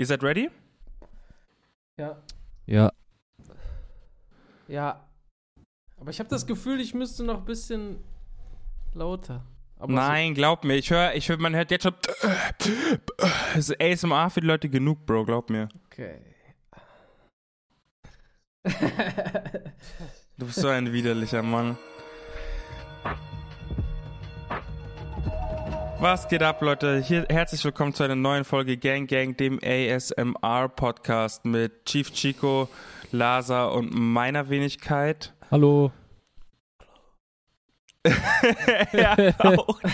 Ihr seid ready? Ja. Ja. Ja. Aber ich habe das Gefühl, ich müsste noch ein bisschen lauter. Aber Nein, glaub mir. Ich höre, ich hör, man hört jetzt schon. Es ist ASMR für die Leute genug, Bro, glaub mir. So, okay. Du bist so ein widerlicher Mann. Was geht ab, Leute? Hier, herzlich willkommen zu einer neuen Folge Gang Gang, dem ASMR Podcast mit Chief Chico, Lasa und meiner Wenigkeit. Hallo. er haucht,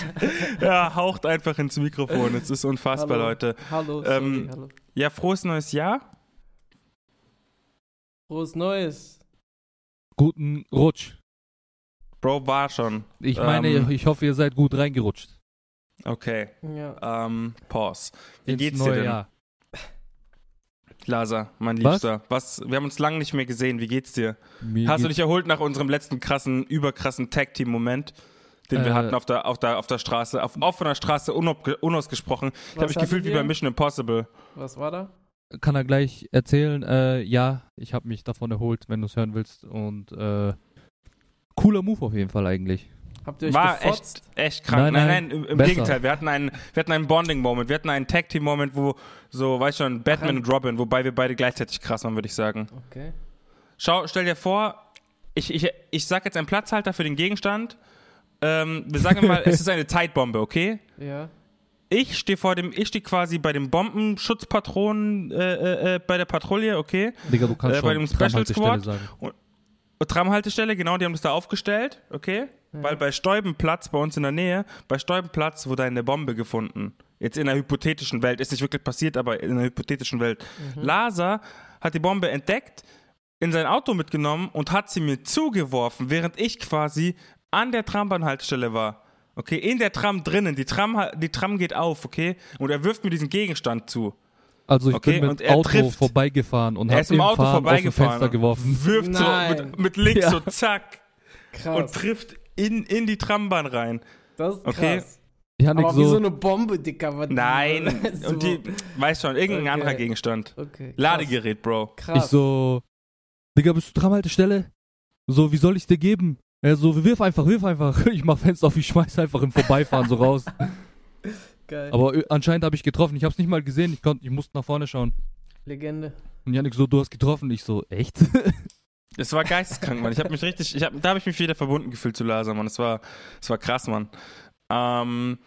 er haucht einfach ins Mikrofon. Es ist unfassbar, Hallo. Leute. Hallo, sorry, Ähm, hallo. Ja, frohes neues Jahr. Frohes Neues. Guten Rutsch. Bro, war schon. Ich meine, Ähm. ich hoffe, ihr seid gut reingerutscht. Okay, Ja. ähm, Pause. Wie Ins geht's neue dir denn? Jahr. Lasa, mein Was? Liebster. Was? Wir haben uns lange nicht mehr gesehen. Wie geht's dir? Mir Hast du dich erholt nach unserem letzten krassen, überkrassen Tag-Team-Moment, den wir Äh. hatten auf der, auf der, auf der Straße, auf offener Straße, unausge- unausgesprochen? Ich habe Was mich gefühlt wie bei Mission Impossible. Was war da? kann er gleich erzählen. Äh, ja, ich habe mich davon erholt, wenn du es hören willst. Und äh, cooler Move auf jeden Fall eigentlich. Habt ihr euch War gefotzt? echt, echt krank. Nein, Nein, nein, nein, im, im. Gegenteil. Wir hatten einen, wir hatten einen Bonding-Moment. Wir hatten einen Tag-Team-Moment, wo so, weißt schon, Batman ein- und Robin, wobei wir beide gleichzeitig krass waren, würde ich sagen. Okay. Schau, stell dir vor, ich, ich, ich sag jetzt einen Platzhalter für den Gegenstand. Ähm, wir sagen mal, es ist eine Zeitbombe, okay? Ja. Ich stehe vor dem, ich stehe quasi bei dem Bombenschutzpatronen äh, äh, äh, bei der Patrouille, okay? Digga, du kannst Äh, bei schon dem Special Squad? sagen. Tramhaltestelle, genau, die haben das da aufgestellt, okay? Weil bei Steubenplatz, bei uns in der Nähe, bei Steubenplatz wurde eine Bombe gefunden. Jetzt in einer hypothetischen Welt, ist nicht wirklich passiert, aber in einer hypothetischen Welt. Lasa hat die Bombe entdeckt, in sein Auto mitgenommen und hat sie mir zugeworfen, während ich quasi an der Trambahnhaltestelle war. Okay, in der Tram drinnen, die Tram, die Tram geht auf, okay? Und er wirft mir diesen Gegenstand zu. Also ich Okay, bin und mit er Auto trifft. vorbeigefahren und Er habe ist im im Auto Fahren dem vorbeigefahren. Fenster geworfen. Wirft so Nein. mit, mit links Ja. so zack Krass. und trifft in, in die Trambahn rein. das ist Okay. krass. Janik Aber wie so so, eine Bombe, Dicker. was- Nein, so. und die, weiß schon, irgendein Okay. anderer Gegenstand. Okay. Krass. Ladegerät, Bro. Krass. ich so, Digga, bist du Tramhaltestelle? So, wie soll ich's dir geben? Er so, wirf einfach, wirf einfach. Ich mach Fenster auf, ich schmeiß einfach im Vorbeifahren so raus. Geil. Aber äh, anscheinend habe ich getroffen. Ich hab's nicht mal gesehen. Ich konnte, ich musste nach vorne schauen. Legende. Und Janik so, du hast getroffen. Ich so, echt? Es war geisteskrank, Mann. Ich habe mich richtig, ich hab, da habe ich mich wieder verbunden gefühlt zu Laser, Mann. Es war, es war krass, Mann. Ähm,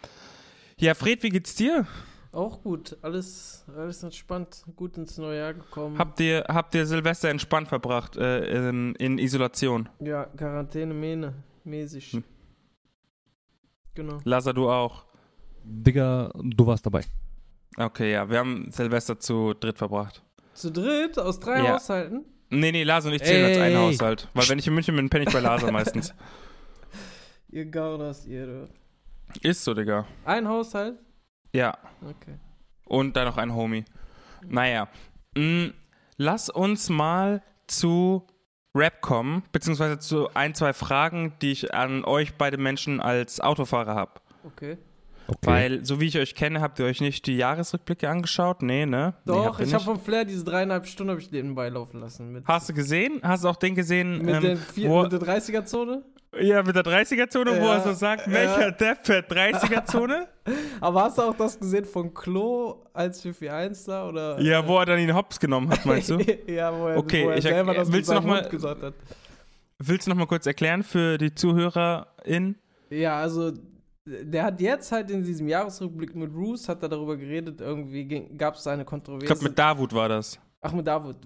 ja, Fred, wie geht's dir? Auch gut. Alles, alles entspannt. Gut ins neue Jahr gekommen. Habt ihr, habt ihr Silvester entspannt verbracht, äh, in, in Isolation? ja, Quarantäne, Mähne. Mäßig. Hm. Genau. Laser, du auch? Digga, du warst dabei. Okay, ja, wir haben Silvester zu dritt verbracht. Zu dritt aus drei Ja. Haushalten? Nee, nee, Laser und ich zählen als ein. Haushalt. Weil wenn ich in München bin, penne ich bei Laser meistens. Ihr Gauners, ihr. du. Ist so, Digga. Ein Haushalt? Ja. Okay. Und dann noch ein Homie. Naja. Mh, lass uns mal zu Rap kommen, beziehungsweise zu ein, zwei Fragen, die ich an euch beide Menschen als Autofahrer habe. Okay. Okay. Weil, so wie ich euch kenne, habt ihr euch nicht die Jahresrückblicke angeschaut? Nee, ne? nee, Doch, ihr ich habe von Flair diese dreieinhalb Stunden ich nebenbei laufen lassen. Mit, Hast du gesehen? Hast du auch den gesehen? mit, ähm, den vier, wo, mit der 30er-Zone? ja, mit der 30er-Zone, wo Ja, er so sagt, ja. welcher fährt 30er-Zone? Aber hast du auch das gesehen von Klo als 441 da? Oder? ja, wo er dann ihn hops genommen hat, meinst du? ja, wo er, Okay, wo er ich- selber das willst mit du noch mal- Mund gesagt hat. Willst du noch mal kurz erklären für die ZuhörerInnen? Ja, also der hat jetzt halt in diesem Jahresrückblick mit Roos hat er darüber geredet, irgendwie gab es eine Kontroverse. Ich glaube, mit Davut war das. Ach, mit David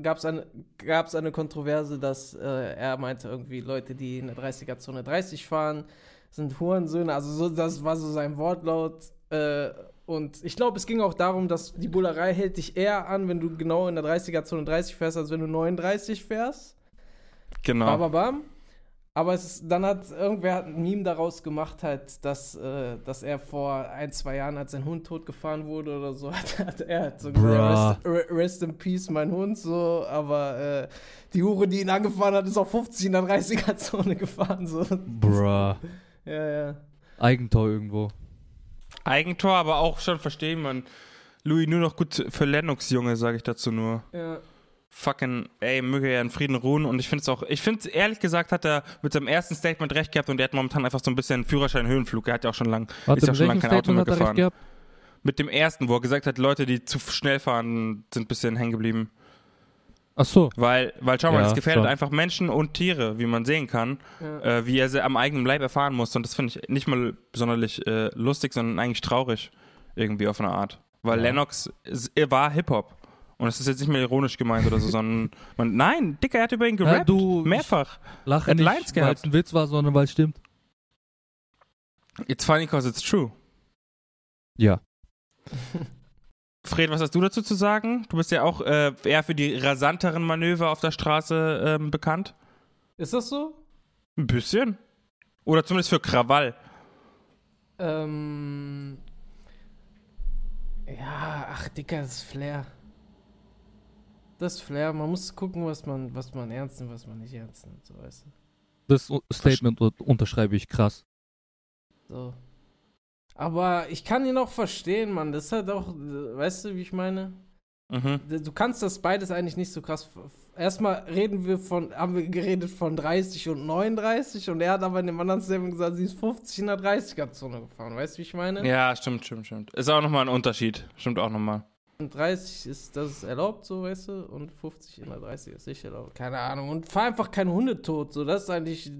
gab es eine, gab's eine Kontroverse, dass äh, er meinte, irgendwie Leute, die in der 30er-Zone 30 fahren, sind Hurensöhne. Also so, das war so sein Wortlaut. Äh, und ich glaube, es ging auch darum, dass die Bullerei hält dich eher an, wenn du genau in der 30er-Zone 30 fährst, als wenn du 39 fährst. Genau. Bam, bam, bam. Aber es ist, dann hat irgendwer hat ein Meme daraus gemacht, halt, dass, äh, dass er vor ein, zwei Jahren, als sein Hund totgefahren wurde oder so, hat, hat er hat so gesagt, rest, re- rest in peace, mein Hund, so, aber äh, die Hure, die ihn angefahren hat, ist auf 50 in der 30er-Zone gefahren, so. Bruh. Ja, ja. Eigentor irgendwo. Eigentor, aber auch schon verstehen, man. Louis, nur noch gut für Lennox, Junge, sage ich dazu nur. Ja. Fucking, ey, möge er in Frieden ruhen. Und ich finde es auch, ich finde ehrlich gesagt, hat er mit seinem ersten Statement recht gehabt und er hat momentan einfach so ein bisschen Führerschein-Höhenflug. Er hat ja auch schon lang, Warte, ist ja mit schon lange kein Auto mehr gefahren. Mit dem ersten, wo er gesagt hat, Leute, die zu schnell fahren, sind ein bisschen hängen geblieben. Ach so. Weil, weil schau mal, Ja, das gefährdet schon. einfach Menschen und Tiere, wie man sehen kann, Ja. äh, wie er sie am eigenen Leib erfahren muss. Und das finde ich nicht mal sonderlich äh, lustig, sondern eigentlich traurig. Irgendwie auf eine Art. Weil Ja. Lennox ist, er war Hip-Hop. Und das ist jetzt nicht mehr ironisch gemeint oder so, sondern man, nein, Dicker, er hat über ihn Ja, gerappt. du- mehrfach. Lache Hat nicht, Lines weil gehabt. es ein Witz war, sondern weil es stimmt. It's funny because it's true. Ja. Fred, was hast du dazu zu sagen? Du bist ja auch äh, eher für die rasanteren Manöver auf der Straße ähm, bekannt. Ist das so? Ein bisschen. Oder zumindest für Krawall. Ähm. Ja, ach, Dicker, das ist Flair. Das ist Flair. Man muss gucken, was man, was man ernst nimmt, was man nicht ernst nimmt, so weißt du. Das Statement un- unterschreibe ich krass. So. Aber ich kann ihn auch verstehen, Mann. Das ist halt auch, weißt du, wie ich meine? Mhm. Du kannst das beides eigentlich nicht so krass. Erstmal reden wir von, haben wir geredet von 30 und 39 und er hat aber in dem anderen Statement gesagt, sie ist 50 in der 30er-Zone gefahren. Weißt du, wie ich meine? Ja, stimmt, stimmt, stimmt. Ist auch nochmal ein Unterschied. Stimmt auch nochmal. Und 30 ist das ist erlaubt, so weißt du, und 50 in der 30 ist nicht erlaubt. Keine Ahnung. Und fahr einfach keinen Hundetod, so das ist eigentlich,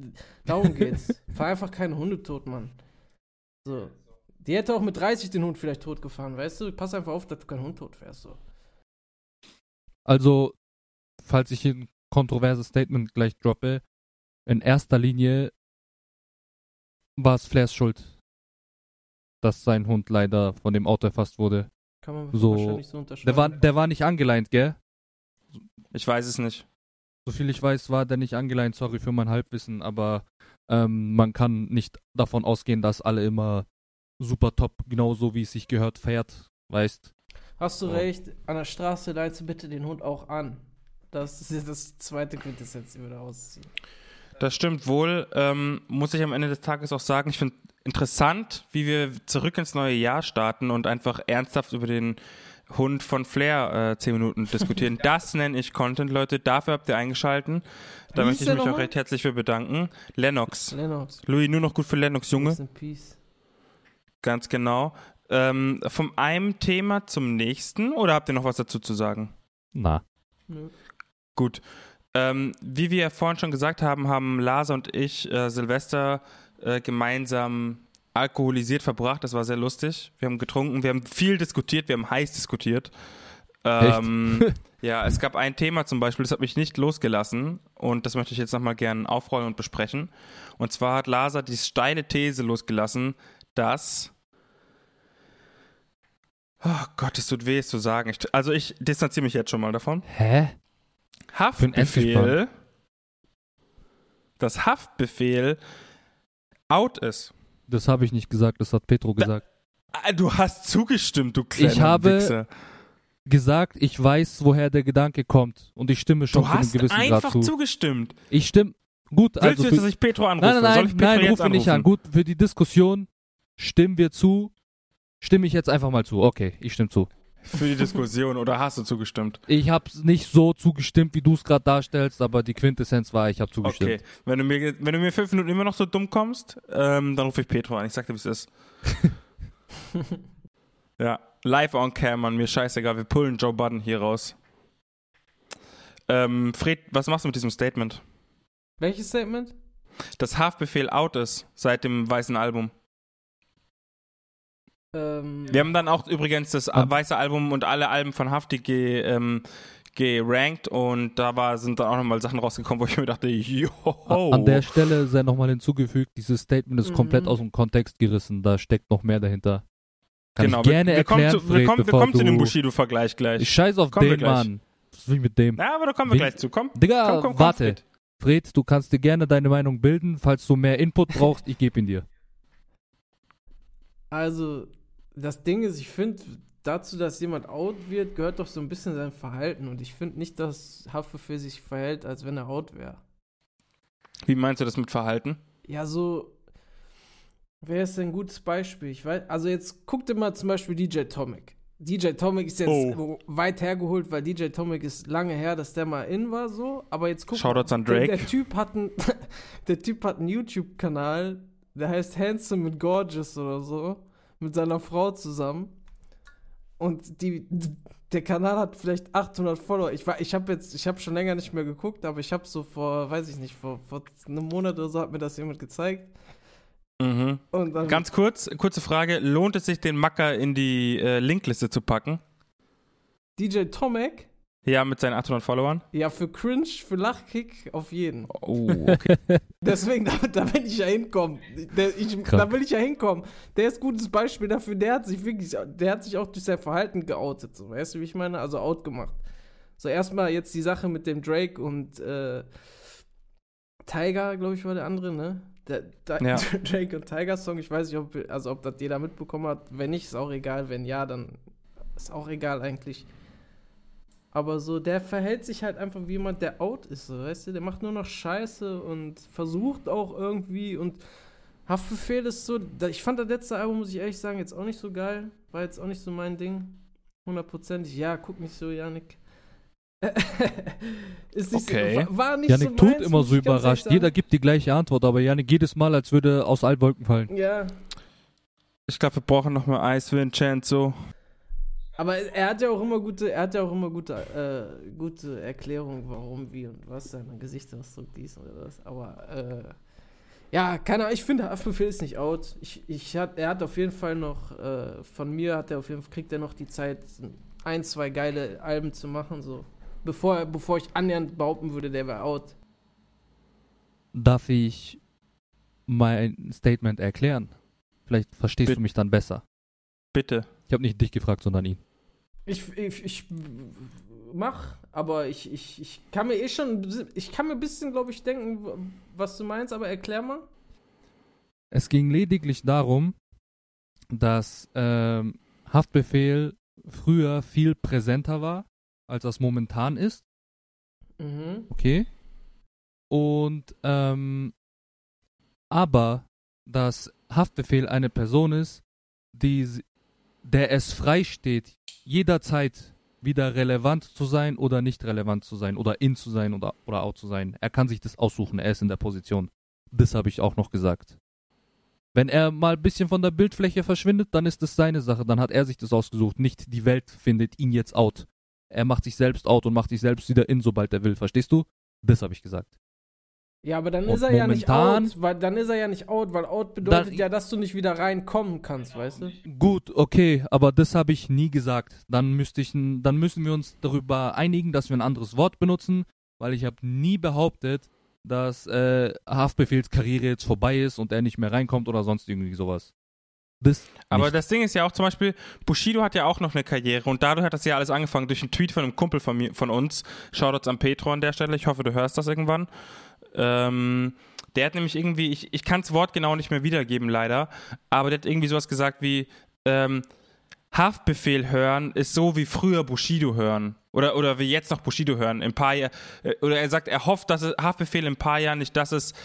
darum geht's. fahr einfach keinen Hundetod, Mann. So. Die hätte auch mit 30 den Hund vielleicht tot gefahren, weißt du? Pass einfach auf, dass du keinen Hund tot fährst, so. Also, falls ich hier ein kontroverses Statement gleich droppe, in erster Linie war es Flairs Schuld, dass sein Hund leider von dem Auto erfasst wurde. Kann man So, wahrscheinlich so unterschreiben. Der war, der war nicht angeleint, gell? Ich weiß es nicht. Soviel ich weiß, war der nicht angeleint, sorry für mein Halbwissen, aber ähm, man kann nicht davon ausgehen, dass alle immer super top, genauso wie es sich gehört, fährt, weißt. Hast du So. recht, an der Straße leinst du bitte den Hund auch an. Das ist jetzt das zweite Quintessenz, die wir da rausziehen. Das stimmt wohl. Ähm, muss ich am Ende des Tages auch sagen, ich finde interessant, wie wir zurück ins neue Jahr starten und einfach ernsthaft über den Hund von Flair äh, 10 Minuten diskutieren. Das nenne ich Content, Leute. Dafür habt ihr eingeschalten. Da Wie möchte ich mich auch recht herzlich für bedanken. Lennox. Lennox. Louis, nur noch gut für Lennox, Junge. Peace. Ganz genau. Ähm, vom einem Thema zum nächsten oder habt ihr noch was dazu zu sagen? Na. Nö. Gut. Ähm, wie wir ja vorhin schon gesagt haben, haben Lasa und ich äh, Silvester äh, gemeinsam alkoholisiert verbracht. Das war sehr lustig. Wir haben getrunken, wir haben viel diskutiert, wir haben heiß diskutiert. Ähm, ja, es gab ein Thema zum Beispiel, das hat mich nicht losgelassen und das möchte ich jetzt nochmal gerne aufrollen und besprechen. Und zwar hat Lasa die steile These losgelassen, dass Oh Gott, es tut weh, es zu sagen. Ich, also ich distanziere mich jetzt schon mal davon. Hä? Haftbefehl, das Haftbefehl out ist. Das habe ich nicht gesagt, das hat Petro gesagt. Ah, Du hast zugestimmt, du kleiner Ich habe- Wichser. Gesagt, ich weiß, woher der Gedanke kommt und ich stimme schon Du zu einem hast gewissen Grad einfach zu. zugestimmt. Ich stimme. Gut, Willst also du jetzt, für, dass ich Petro anrufe? Nein, nein, Soll nein, ich Petro nein, jetzt ruf mich nicht an. Gut, für die Diskussion stimmen wir zu. Stimme ich jetzt einfach mal zu. Okay, ich stimme zu. Für die Diskussion oder hast du zugestimmt? Ich habe nicht so zugestimmt, wie du es gerade darstellst, aber die Quintessenz war, ich habe zugestimmt. Okay. Wenn du, mir, wenn du mir fünf Minuten immer noch so dumm kommst, ähm, dann rufe ich Petro an. Ich sag dir, wie es ist. ja, live on cam, Mann. Mir scheißegal. Wir pullen Joe Budden hier raus. Ähm, Fred, was machst du mit diesem Statement? Welches Statement? dass Haftbefehl out ist seit dem weißen Album. Ähm, Wir haben dann auch übrigens das weiße Album und alle Alben von Hafti ge, ähm, gerankt und da war, sind dann auch nochmal Sachen rausgekommen, wo ich mir dachte, yo. An der Stelle sei nochmal hinzugefügt, dieses Statement ist Mhm. komplett aus dem Kontext gerissen, da steckt noch mehr dahinter. Kann genau, ich gerne wir, wir kommen erklären, zu, wir Fred, kommen, wir bevor kommen zu dem du- Bushido-Vergleich Ich gleich. scheiß auf Kommen wir den. Mann. Was will ich mit dem? Ja, aber da kommen wir Wen- gleich zu. Komm, Digga, komm, komm, komm warte. Fred. Fred, du kannst dir gerne deine Meinung bilden. Falls du mehr Input brauchst, ich gebe ihn dir. Also, das Ding ist, ich finde, dazu, dass jemand out wird, gehört doch so ein bisschen sein Verhalten. Und ich finde nicht, dass Haftbefehl sich verhält, als wenn er out wäre. Wie meinst du das mit Verhalten? Ja, so. Wer ist denn ein gutes Beispiel? Ich weiß, also jetzt guck dir mal zum Beispiel DJ Tomic. DJ Tomic ist jetzt Oh. weit hergeholt, weil DJ Tomic ist lange her, dass der mal in war so. Aber jetzt guck Shoutouts an der, Drake. der Typ hat einen, der Typ hat einen YouTube-Kanal, der heißt Handsome and Gorgeous oder so, mit seiner Frau zusammen. Und die, der Kanal hat vielleicht 800 Follower. Ich war, ich habe jetzt, ich habe schon länger nicht mehr geguckt, aber ich habe so vor, weiß ich nicht, vor, vor einem Monat oder so hat mir das jemand gezeigt. Mhm. Und dann, Ganz kurz, kurze Frage. Lohnt es sich, den Macker in die äh, Linkliste zu packen? DJ Tomek, Ja, mit seinen 800 Followern? ja, für Cringe, für Lachkick auf jeden. Oh, okay. Deswegen, da, da will ich ja hinkommen. Der, ich, da will ich ja hinkommen. Der ist ein gutes Beispiel dafür. Der hat sich wirklich, der hat sich auch durch sein Verhalten geoutet. So, weißt du, wie ich meine? Also out gemacht. So, erstmal jetzt die Sache mit dem Drake und äh, Tiger, glaube ich, war der andere, ne? Der, der Ja. Drake und Tiger Song. Ich weiß nicht, ob, also, ob das jeder mitbekommen hat. Wenn nicht, ist auch egal. Wenn ja, dann ist auch egal eigentlich. Aber so, der verhält sich halt einfach wie jemand, der out ist, so, weißt du? Der macht nur noch Scheiße und versucht auch irgendwie und Haftbefehl ist so, ich fand das letzte Album, muss ich ehrlich sagen, jetzt auch nicht so geil. War jetzt auch nicht so mein Ding. Hundertprozentig. Ja, guck nicht so, Janik. ist nicht Okay. so, war, war nicht Janik so tut meins, immer so überrascht. Jeder gibt die gleiche Antwort, aber Janik jedes Mal, als würde aus allen Wolken fallen. Ja, Ich glaube, wir brauchen nochmal Chance so. Aber er hat ja auch immer gute, er hat ja auch immer gute, äh, gute Erklärungen, warum, wie und was, sein Gesichtsausdruck, dies oder das. Aber, äh, ja, keine Ahnung, ich finde, Haftbefehl ist nicht out. Ich, ich hat, er hat auf jeden Fall noch, äh, von mir hat er auf jeden Fall, kriegt er noch die Zeit, ein, zwei geile Alben zu machen, so. Bevor, er- bevor ich annähernd behaupten würde, der wäre out. Darf ich mein Statement erklären? Vielleicht verstehst Bitte. du mich dann besser. Bitte. Ich habe nicht dich gefragt, sondern ihn. Ich, ich, ich mach, aber ich, ich, ich kann mir eh schon, ich kann mir ein bisschen, glaube ich, denken, was du meinst, aber erklär mal. Es ging lediglich darum, dass ähm, Haftbefehl früher viel präsenter war, als das momentan ist. Mhm. Okay. Und ähm, aber dass Haftbefehl eine Person ist, die der es frei steht, jederzeit wieder relevant zu sein oder nicht relevant zu sein oder in zu sein oder, oder out zu sein. Er kann sich das aussuchen, er ist in der Position. Das habe ich auch noch gesagt. Wenn er mal ein bisschen von der Bildfläche verschwindet, dann ist das seine Sache, dann hat er sich das ausgesucht. Nicht die Welt findet ihn jetzt out. Er macht sich selbst out und macht sich selbst wieder in, sobald er will. Verstehst du? Das habe ich gesagt. Ja, aber dann Und ist er ja nicht out, weil dann ist er ja nicht out, weil out bedeutet ja, dass du nicht wieder reinkommen kannst, weißt du? Gut, okay, aber das habe ich nie gesagt. Dann müsste ich, dann müssen wir uns darüber einigen, dass wir ein anderes Wort benutzen, weil ich habe nie behauptet, dass äh, Haftbefehls Karriere jetzt vorbei ist und er nicht mehr reinkommt oder sonst irgendwie sowas. Das Aber nicht. das Ding ist ja auch zum Beispiel, Bushido hat ja auch noch eine Karriere und dadurch hat das ja alles angefangen durch einen Tweet von einem Kumpel von, mir, von uns. Shoutouts an Petro an der Stelle, ich hoffe, du hörst das irgendwann. Ähm, der hat nämlich irgendwie, ich, ich kann das Wort genau nicht mehr wiedergeben, leider, aber der hat irgendwie sowas gesagt wie, ähm, Haftbefehl hören ist so wie früher Bushido hören. Oder, oder wie jetzt noch Bushido hören. Im paar Jahr, äh, oder er sagt, er hofft, dass es, Haftbefehl in ein paar Jahren nicht das ist,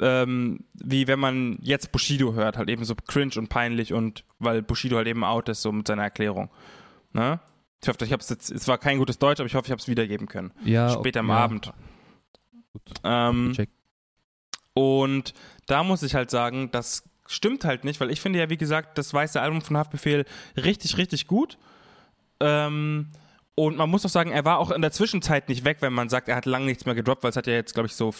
ähm, wie wenn man jetzt Bushido hört. Halt eben so cringe und peinlich und weil Bushido halt eben out ist, so mit seiner Erklärung. Ne? Ich hoffe, ich hab's jetzt, es war kein gutes Deutsch, aber ich hoffe, ich habe es wiedergeben können. ja, Später am ja, Abend. Gut, Ähm, check. und da muss ich halt sagen, das stimmt halt nicht, weil ich finde ja, wie gesagt, das weiße Album von Haftbefehl richtig, richtig gut. Ähm, und man muss auch sagen, er war auch in der Zwischenzeit nicht weg, wenn man sagt, er hat lange nichts mehr gedroppt, weil es hat ja jetzt, glaube ich, so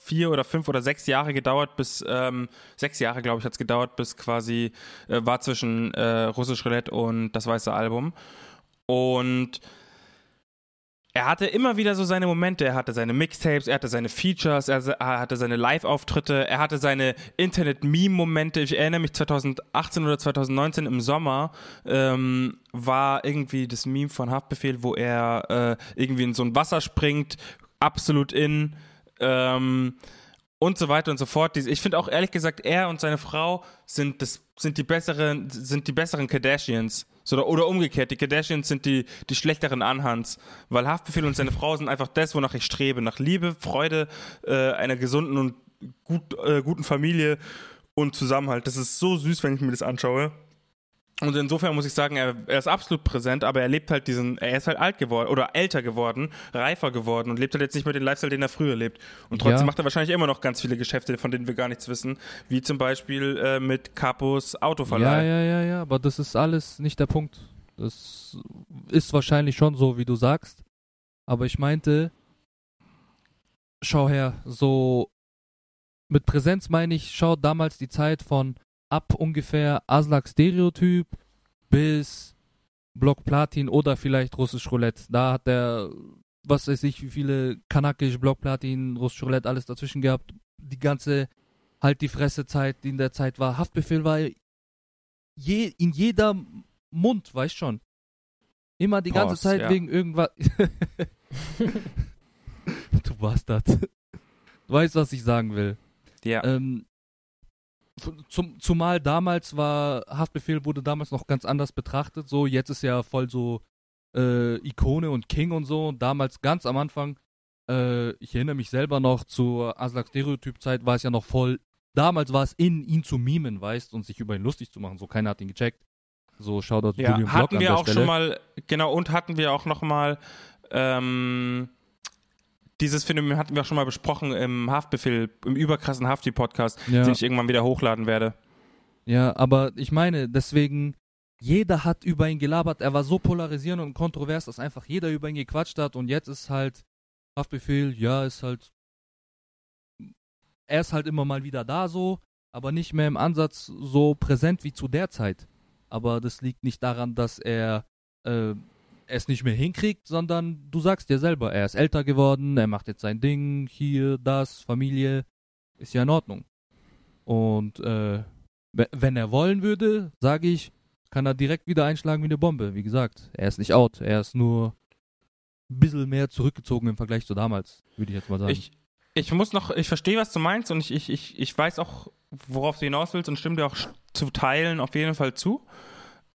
vier oder fünf oder sechs Jahre gedauert, bis, ähm, sechs Jahre, glaube ich, hat es gedauert, bis quasi äh, war zwischen äh, Russisch Roulette und das weiße Album. Und er hatte immer wieder so seine Momente. Er hatte seine Mixtapes, er hatte seine Features, er, hatte seine Live-Auftritte, er hatte seine Internet-Meme-Momente. Ich erinnere mich 2018 oder 2019 im Sommer ähm, war irgendwie das Meme von Haftbefehl, wo er äh, irgendwie in so ein Wasser springt, absolut in. Ähm, und so weiter und so fort. Ich finde auch ehrlich gesagt, er und seine Frau sind das sind die besseren sind die besseren Kardashians. So, oder, umgekehrt, die Kardashians sind die, die schlechteren Anhans. Weil Haftbefehl und seine Frau sind einfach das, wonach ich strebe. Nach Liebe, Freude, äh, einer gesunden und gut, äh, guten Familie und Zusammenhalt. Das ist so süß, wenn ich mir das anschaue. Und insofern muss ich sagen, er, er ist absolut präsent, aber er lebt halt diesen, er ist halt alt geworden oder älter geworden, reifer geworden und lebt halt jetzt nicht mehr den Lifestyle, den er früher lebt. Und trotzdem Ja. macht er wahrscheinlich immer noch ganz viele Geschäfte, von denen wir gar nichts wissen, wie zum Beispiel äh, mit Capos Ja, Autoverleih. ja, ja, ja, aber das ist alles nicht der Punkt. Das ist wahrscheinlich schon so, wie du sagst. Aber ich meinte, schau her, so mit Präsenz meine ich, schau damals die Zeit von ab ungefähr Aslak Stereotyp bis Block Platin oder vielleicht Russisch Roulette. Da hat er, was weiß ich, wie viele Kanakisch, Block Platin, Russisch Roulette, alles dazwischen gehabt. Die ganze halt die Fressezeit, die in der Zeit war. Haftbefehl war je, in jeder Mund, weißt schon. Immer die ganze Zeit ja. wegen irgendwas. du Bastard. Du weißt, was ich sagen will. Ja. Ähm, zum, zumal damals war, Haftbefehl wurde damals noch ganz anders betrachtet. So, jetzt ist ja voll so äh, Ikone und King und so. Und damals ganz am Anfang, äh, ich erinnere mich selber noch zur Aslak Stereotyp-Zeit, war es ja noch voll. Damals war es in, ihn zu mimen, weißt, und sich über ihn lustig zu machen. So, keiner hat ihn gecheckt. So, Shoutout Ja, Julian Block hatten wir auch Stelle. schon mal, genau, und hatten wir auch noch mal, ähm, dieses Phänomen hatten wir auch schon mal besprochen im Haftbefehl, im überkrassen Hafti-Podcast, Ja. den ich irgendwann wieder hochladen werde. Ja, aber ich meine, deswegen, jeder hat über ihn gelabert. Er war so polarisierend und kontrovers, dass einfach jeder über ihn gequatscht hat. Und jetzt ist halt Haftbefehl, ja, ist halt. Er ist halt immer mal wieder da so, aber nicht mehr im Ansatz so präsent wie zu der Zeit. Aber das liegt nicht daran, dass er äh, es nicht mehr hinkriegt, sondern du sagst dir selber, er ist älter geworden, er macht jetzt sein Ding, hier, das, Familie, ist ja in Ordnung. Und äh, we- wenn er wollen würde, sage ich, kann er direkt wieder einschlagen wie eine Bombe. Wie gesagt, er ist nicht out, er ist nur ein bisschen mehr zurückgezogen im Vergleich zu damals, würde ich jetzt mal sagen. Ich, ich muss noch, ich verstehe, was du meinst und ich, ich, ich, ich weiß auch, worauf du hinaus willst und stimme dir auch zu Teilen auf jeden Fall zu.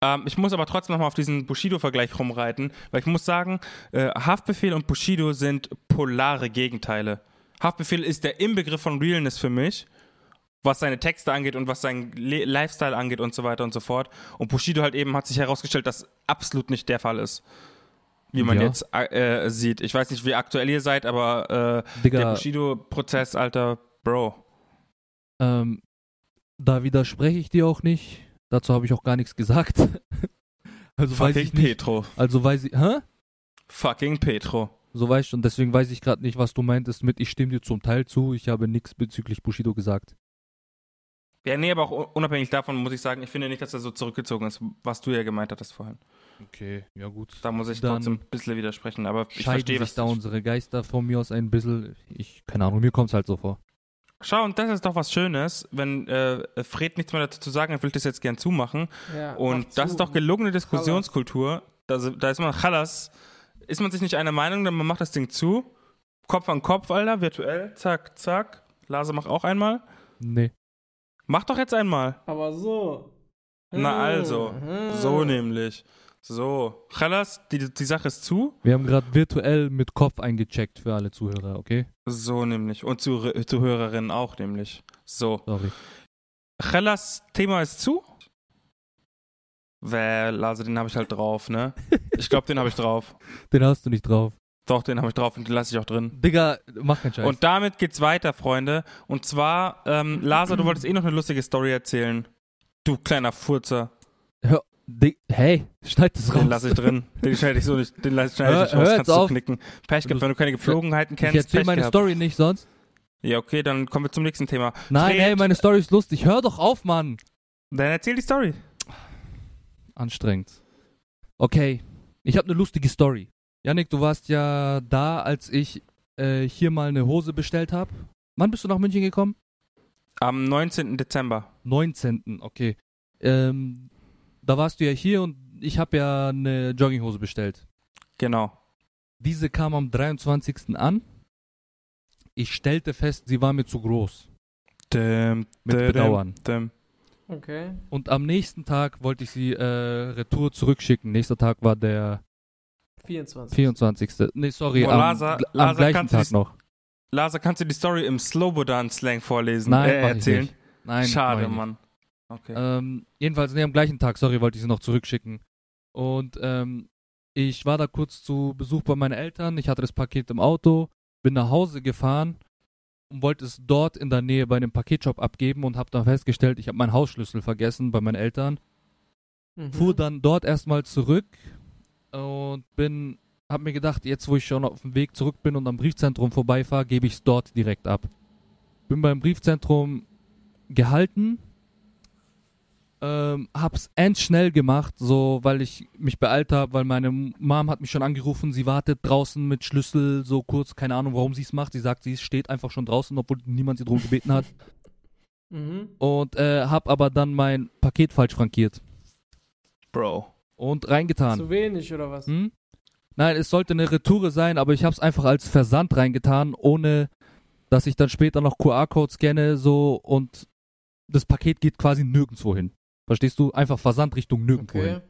Ähm, ich muss aber trotzdem nochmal auf diesen Bushido-Vergleich rumreiten, weil ich muss sagen, äh, Haftbefehl und Bushido sind polare Gegenteile. Haftbefehl ist der Inbegriff von Realness für mich, was seine Texte angeht und was seinen Le Lifestyle angeht und so weiter und so fort. Und Bushido halt eben hat sich herausgestellt, dass absolut nicht der Fall ist. Wie man Ja. jetzt äh, sieht. Ich weiß nicht, wie aktuell ihr seid, aber äh, der Digga, Bushido-Prozess, Alter, Bro. ähm, da widerspreche ich dir auch nicht. Dazu habe ich auch gar nichts gesagt. also weiß Fucking ich nicht. Petro. Also weiß ich, hä? Fucking Petro. So weißt du, und deswegen weiß ich gerade nicht, was du meintest mit, ich stimme dir zum Teil zu, ich habe nichts bezüglich Bushido gesagt. Ja, nee, aber auch unabhängig davon muss ich sagen, ich finde nicht, dass er so zurückgezogen ist, was du ja gemeint hattest vorhin. Okay, ja gut. Da muss ich Dann trotzdem ein bisschen widersprechen, aber ich Scheiden verstehe, sich was da unsere Geister von mir aus ein bisschen. Ich, keine Ahnung, mir kommt es halt so vor. Schau, und das ist doch was Schönes, wenn äh, Fred nichts mehr dazu zu sagen hat, will ich das jetzt gern zumachen. Ja, Und mach das zu. ist doch gelungene Diskussionskultur. Da, da ist man Chalas. Ist man sich nicht einer Meinung, dann man macht das Ding zu. Kopf an Kopf, Alter, virtuell. Zack, zack. Lase, mach auch einmal. Nee. Mach doch jetzt einmal. Aber so. Na Hm, also, hm. so nämlich. So. Chalas, die, die Sache ist zu. Wir haben gerade virtuell mit Kopf eingecheckt für alle Zuhörer, okay? So nämlich. Und zu, Zuhörerinnen auch nämlich. So. Sorry. Chalas Thema ist zu. Well, also den habe ich halt drauf, ne? Ich glaube, den habe ich drauf. Den hast du nicht drauf. Doch, den habe ich drauf und den lasse ich auch drin. Digga, mach keinen Scheiß. Und damit geht's weiter, Freunde. Und zwar, ähm, Lasa, du wolltest eh noch eine lustige Story erzählen. Du kleiner Furzer. Hör, Di hey, schneid das raus. Den lasse ich drin. Den schneide ich so nicht, den lasse schneide ich Hör- nicht raus. Kannst jetzt du auf. knicken. Pech gehabt, wenn du keine Gepflogenheiten ich kennst. erzähl Pech meine gehabt. Story nicht sonst. Ja, okay, dann kommen wir zum nächsten Thema. Nein, Fred. hey, meine Story ist lustig. Hör doch auf, Mann. Dann erzähl die Story. Anstrengend. Okay, ich habe eine lustige Story. Yannick, du warst ja da, als ich äh, hier mal eine Hose bestellt habe. Wann bist du nach München gekommen? Am 19. Dezember. 19. Okay. Ähm, da warst du ja hier und ich habe ja eine Jogginghose bestellt. Genau. Diese kam am 23. an. Ich stellte fest, sie war mir zu groß. Däm, Mit däm, Bedauern. däm. Okay. Und am nächsten Tag wollte ich sie äh, retour zurückschicken. Nächster Tag war der 24. 24. Nee, sorry, Boah, am, Lasa- gl- am Lasa, gleichen kannst du Tag die- noch. Lasa, kannst du die Story im Slobodan-Slang vorlesen? Nein, äh, erzählen? nicht. Nein, Schade, ich nicht. Mann. Okay. Ähm, jedenfalls, nee, am gleichen Tag, sorry, wollte ich sie noch zurückschicken. Und ähm, ich war da kurz zu Besuch bei meinen Eltern. Ich hatte das Paket im Auto, bin nach Hause gefahren und wollte es dort in der Nähe bei einem Paketshop abgeben und habe dann festgestellt, ich habe meinen Hausschlüssel vergessen bei meinen Eltern. Mhm. Fuhr dann dort erstmal zurück und bin, hab mir gedacht, jetzt wo ich schon auf dem Weg zurück bin und am Briefzentrum vorbeifahre, gebe ich es dort direkt ab. Bin beim Briefzentrum gehalten, ähm, hab's endschnell gemacht, so weil ich mich beeilt habe, weil meine Mom hat mich schon angerufen, sie wartet draußen mit Schlüssel, so kurz, keine Ahnung, warum sie es macht. Sie sagt, sie steht einfach schon draußen, obwohl niemand sie drum gebeten hat. Mhm. Und äh, hab aber dann mein Paket falsch frankiert Bro. und reingetan. Zu wenig oder was? Hm? Nein, es sollte eine Retoure sein, aber ich habe es einfach als Versand reingetan, ohne dass ich dann später noch QR-Code scanne, so und das Paket geht quasi nirgendwo hin. Verstehst du? Einfach Versand Richtung nirgendwo hin. Okay.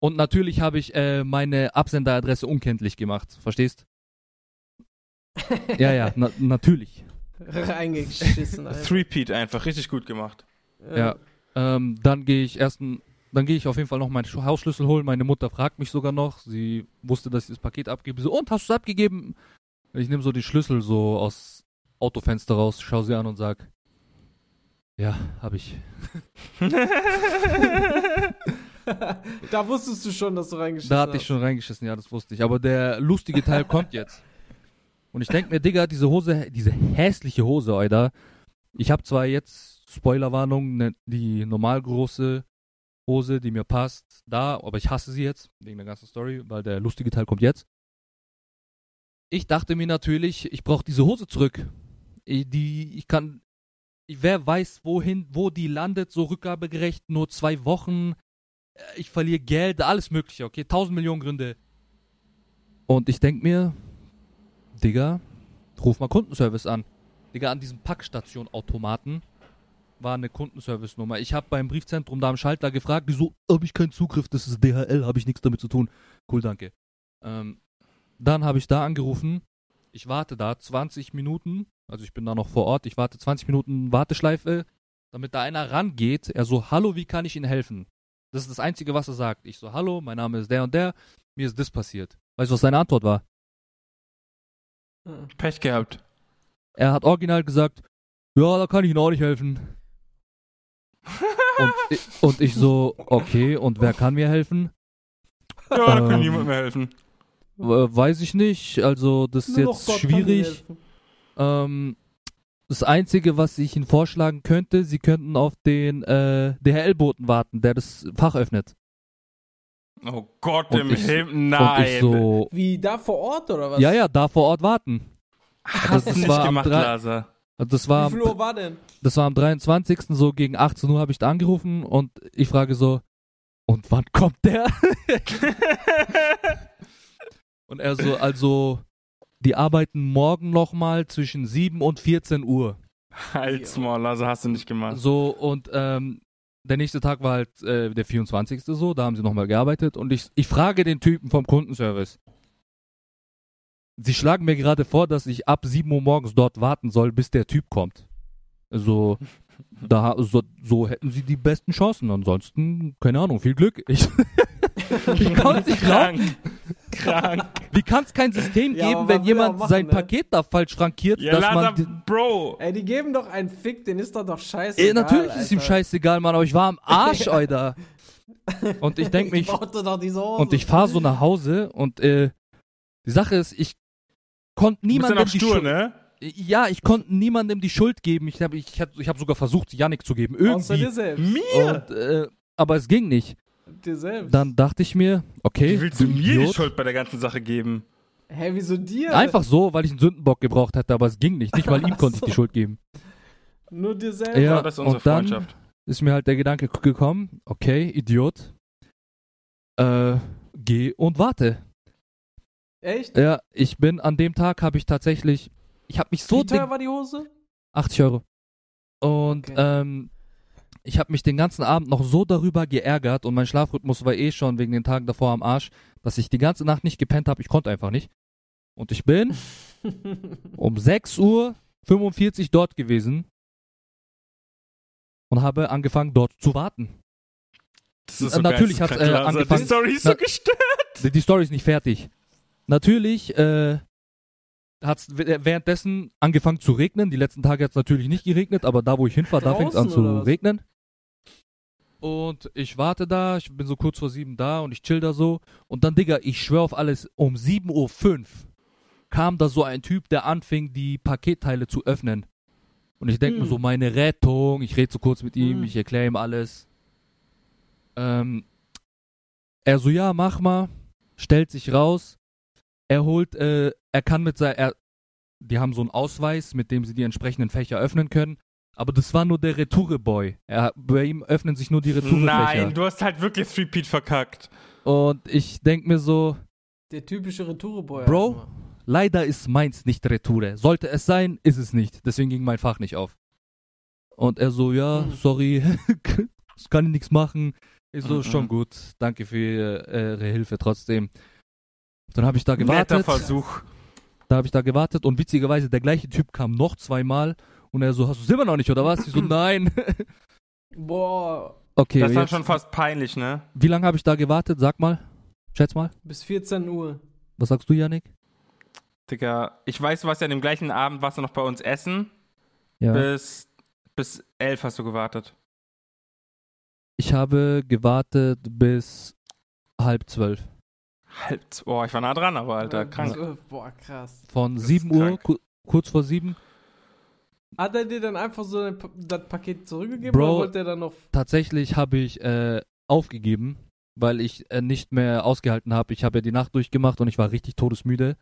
Und natürlich habe ich äh, meine Absenderadresse unkenntlich gemacht. Verstehst? ja, ja, na, natürlich. Reingeschissen, Alter. Three-Peat einfach, richtig gut gemacht. Ja. Ähm, dann gehe ich erst, dann gehe ich auf jeden Fall noch meinen Hausschlüssel holen. Meine Mutter fragt mich sogar noch. Sie wusste, dass ich das Paket abgebe. So, und hast du es abgegeben? Ich nehme so die Schlüssel so aus Autofenster raus, schau sie an und sag, ja, habe ich. Da wusstest du schon, dass du reingeschissen Da hatte hast. ich schon reingeschissen, ja, das wusste ich. Aber der lustige Teil kommt jetzt. Und ich denke mir, Digga, diese Hose, diese hässliche Hose, Alter. Ich habe zwar jetzt, Spoilerwarnung, ne, die normal große Hose, die mir passt, da, aber ich hasse sie jetzt, wegen der ganzen Story, weil der lustige Teil kommt jetzt. Ich dachte mir natürlich, ich brauche diese Hose zurück. Ich, die, ich kann, wer weiß, wohin, wo die landet, so rückgabegerecht, nur zwei Wochen äh, ich verliere Geld, alles mögliche, okay? Tausend Millionen Gründe. Und ich denk mir, Digga, ruf mal Kundenservice an. Digga, an diesem Packstation-Automaten war eine Kundenservice-Nummer. Ich habe beim Briefzentrum da am Schalter gefragt, wieso habe ich keinen Zugriff, das ist DHL, habe ich nichts damit zu tun. Cool, danke. Ähm, dann habe ich da angerufen. Ich warte da 20 Minuten, also ich bin da noch vor Ort, ich warte 20 Minuten Warteschleife, damit da einer rangeht. Er so, hallo, wie kann ich Ihnen helfen? Das ist das Einzige, was er sagt. Ich so, hallo, mein Name ist der und der, mir ist das passiert. Weißt du, was seine Antwort war? Mhm. Pech gehabt. Er hat original gesagt, ja, da kann ich Ihnen auch nicht helfen. und, ich, und ich so, okay, und wer kann mir helfen? Ja, da kann Ähm, niemand mehr helfen. Äh, weiß ich nicht, also das ist Nur jetzt schwierig. Ähm, das Einzige, was ich Ihnen vorschlagen könnte, Sie könnten auf den äh, DHL-Boten warten, der das Fach öffnet. Oh Gott Und im ich- Himmel, nein. so, Wie, da vor Ort oder was? ja, ja, da vor Ort warten. Hast das du nicht war am gemacht, drei- Laser. Das Wie war, viel Uhr war denn? das war am 23. so gegen 18 Uhr habe ich da angerufen und ich frage so, und wann kommt der? und er so, also, die arbeiten morgen nochmal zwischen 7 und 14 Uhr. Halt's mal, Laser hast du nicht gemacht. So, und ähm, der nächste Tag war halt äh, der 24. so, da haben sie nochmal gearbeitet und ich, ich frage den Typen vom Kundenservice. Sie schlagen mir gerade vor, dass ich ab 7 Uhr morgens dort warten soll, bis der Typ kommt. So, da, so, so hätten sie die besten Chancen. Ansonsten, keine Ahnung, viel Glück. Ich, ich kann es nicht. Krank. Krank. Wie kann es kein System Ja, geben, aber wenn jemand machen, sein ne? Paket da falsch frankiert, Ja, dass man... Bro. Ey, die geben doch einen Fick, den ist doch doch scheiße. Äh, natürlich ist ihm scheißegal, Mann, aber ich war am Arsch, Alter. Und ich denk mir, ich und ich fahre so nach Hause und äh, die Sache ist, ich konnte ja niemandem noch die stur, Schuld. ne? Ja, ich konnte niemandem die Schuld geben. Ich habe ich hab, ich hab sogar versucht, Yannick zu geben. Außer Irgendwie. dir selbst. Mir? Und, äh, aber es ging nicht. Dir selbst. Dann dachte ich mir, okay, Wie willst du mir die Idiot. Schuld bei der ganzen Sache geben? Hä, wieso dir? Einfach so, weil ich einen Sündenbock gebraucht hätte, aber es ging nicht. Nicht mal ihm konnte ich die Schuld geben. Nur dir selbst. Ja, Ja, das ist unsere und dann- Freundschaft. Ist mir halt der Gedanke gekommen, okay, Idiot, äh, geh und warte. Echt? Ja, ich bin an dem Tag habe ich tatsächlich, ich habe mich so Wie teuer war die Hose? 80 Euro. Und Okay. ähm, ich habe mich den ganzen Abend noch so darüber geärgert und mein Schlafrhythmus war eh schon wegen den Tagen davor am Arsch, dass ich die ganze Nacht nicht gepennt habe. Ich konnte einfach nicht. Und ich bin um 6 Uhr 45 dort gewesen. und habe angefangen dort zu warten. Das ist Äh, natürlich geisteskrank, äh, Laser. angefangen- Die Story ist so gestört. Die, die Story ist nicht fertig. Natürlich äh, hat es währenddessen angefangen zu regnen. Die letzten Tage hat es natürlich nicht geregnet, aber da, wo ich hinfahre, da fängt es an zu regnen. Und ich warte da, ich bin so kurz vor sieben da und ich chill da so. Und dann, Digga, ich schwör auf alles, um 7.05 Uhr kam da so ein Typ, der anfing, die Paketteile zu öffnen. Und ich denke mir Hm. so, meine Rettung, ich rede so kurz mit ihm, Hm. ich erkläre ihm alles. Ähm, er so, ja, mach mal, stellt sich raus. Er holt, äh, er kann mit sein, er, die haben so einen Ausweis, mit dem sie die entsprechenden Fächer öffnen können. Aber das war nur der Retoure-Boy. Er, bei ihm öffnen sich nur die Retoure-Fächer. Nein, du hast halt wirklich Threepeat verkackt. Und ich denk mir so, Der typische Retoureboy. Bro? leider ist meins nicht Retoure. Sollte es sein, ist es nicht. Deswegen ging mein Fach nicht auf. Und er so, ja, Hm. sorry, das kann ich nichts machen. Ich so, Mhm. schon gut, danke für äh, Ihre Hilfe trotzdem. Dann habe ich da Netter gewartet. Versuch. Da habe ich da gewartet und witzigerweise der gleiche Typ kam noch zweimal und er so, hast du es immer noch nicht oder was? Ich so, nein. Boah, okay, Das war schon fast peinlich, ne? wie lange habe ich da gewartet? Sag mal. Schätz mal. bis 14 Uhr. Was sagst du, Yannick? Digga, ich weiß, du warst ja an dem gleichen Abend, warst du noch bei uns essen. Ja. Bis, bis elf hast du gewartet. Ich habe gewartet bis halb zwölf. Halb, oh, ich war nah dran, aber Alter, krank. Boah, krass. Von Das ist 7 Uhr, kurz vor 7. Hat er dir dann einfach so das Paket zurückgegeben Bro. oder wollte er dann noch. Tatsächlich habe ich äh, aufgegeben, weil ich äh, nicht mehr ausgehalten habe. Ich habe ja die Nacht durchgemacht und ich war richtig todesmüde.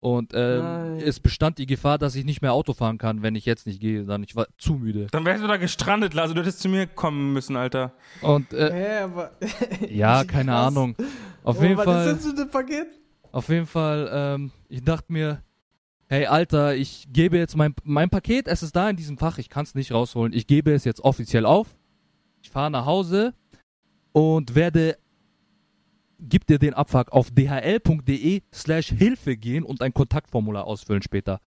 Und ähm, es bestand die Gefahr, dass ich nicht mehr Auto fahren kann, wenn ich jetzt nicht gehe. Dann ich war zu müde. Dann wärst du da gestrandet, Lars. Du hättest zu mir kommen müssen, Alter. Und äh, Hä, aber. ja, keine Krass. Ahnung. Auf Oh, jeden was Fall. ist das für ein Paket? Auf jeden Fall, ähm, ich dachte mir, hey Alter, ich gebe jetzt mein, mein Paket, es ist da in diesem Fach, ich kann es nicht rausholen. Ich gebe es jetzt offiziell auf. Ich fahre nach Hause und werde, gib dir den Abfuck auf dhl.de slash Hilfe gehen und ein Kontaktformular ausfüllen später.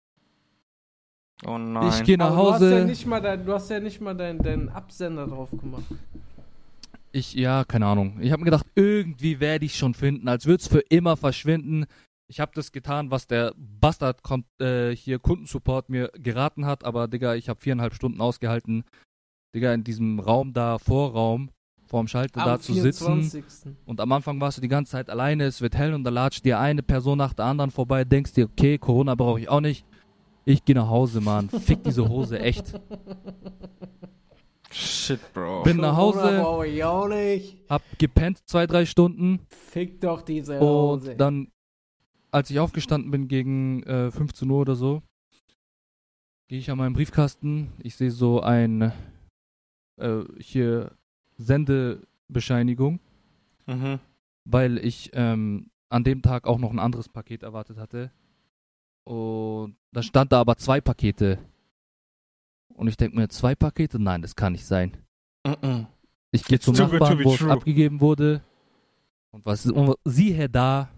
Oh nein. Ich gehe nach Aber Du hast ja Hause, nicht mal, dein, du hast ja nicht mal deinen deinen Absender drauf gemacht. ich, ja, keine Ahnung. Ich habe mir gedacht, irgendwie werde ich schon finden, als würde es für immer verschwinden. Ich habe das getan, was der Bastard kommt, äh, hier Kundensupport mir geraten hat, aber Digga, ich habe viereinhalb Stunden ausgehalten, Digga, in diesem Raum da, Vorraum, vorm Schalter da zu sitzen. 24.. Und am Anfang warst du die ganze Zeit alleine, es wird hell und da latscht dir eine Person nach der anderen vorbei, denkst dir, okay, Corona brauche ich auch nicht. Ich gehe nach Hause, Mann. Fick diese Hose, echt. Shit, Bro. Bin nach Corona Hause, brauche ich auch nicht. hab gepennt zwei, drei Stunden. Fick doch diese Hose. Und dann, als ich aufgestanden bin gegen äh, 15 Uhr oder so, gehe ich an meinen Briefkasten. Ich sehe so ein äh, hier Sendebescheinigung, Mhm. weil ich ähm, an dem Tag auch noch ein anderes Paket erwartet hatte. Und da stand da aber zwei Pakete. Und ich denke mir, zwei Pakete? Nein, das kann nicht sein. Mhm. Ich gehe zum Nachbarn, wo es abgegeben wurde. Und was und siehe da,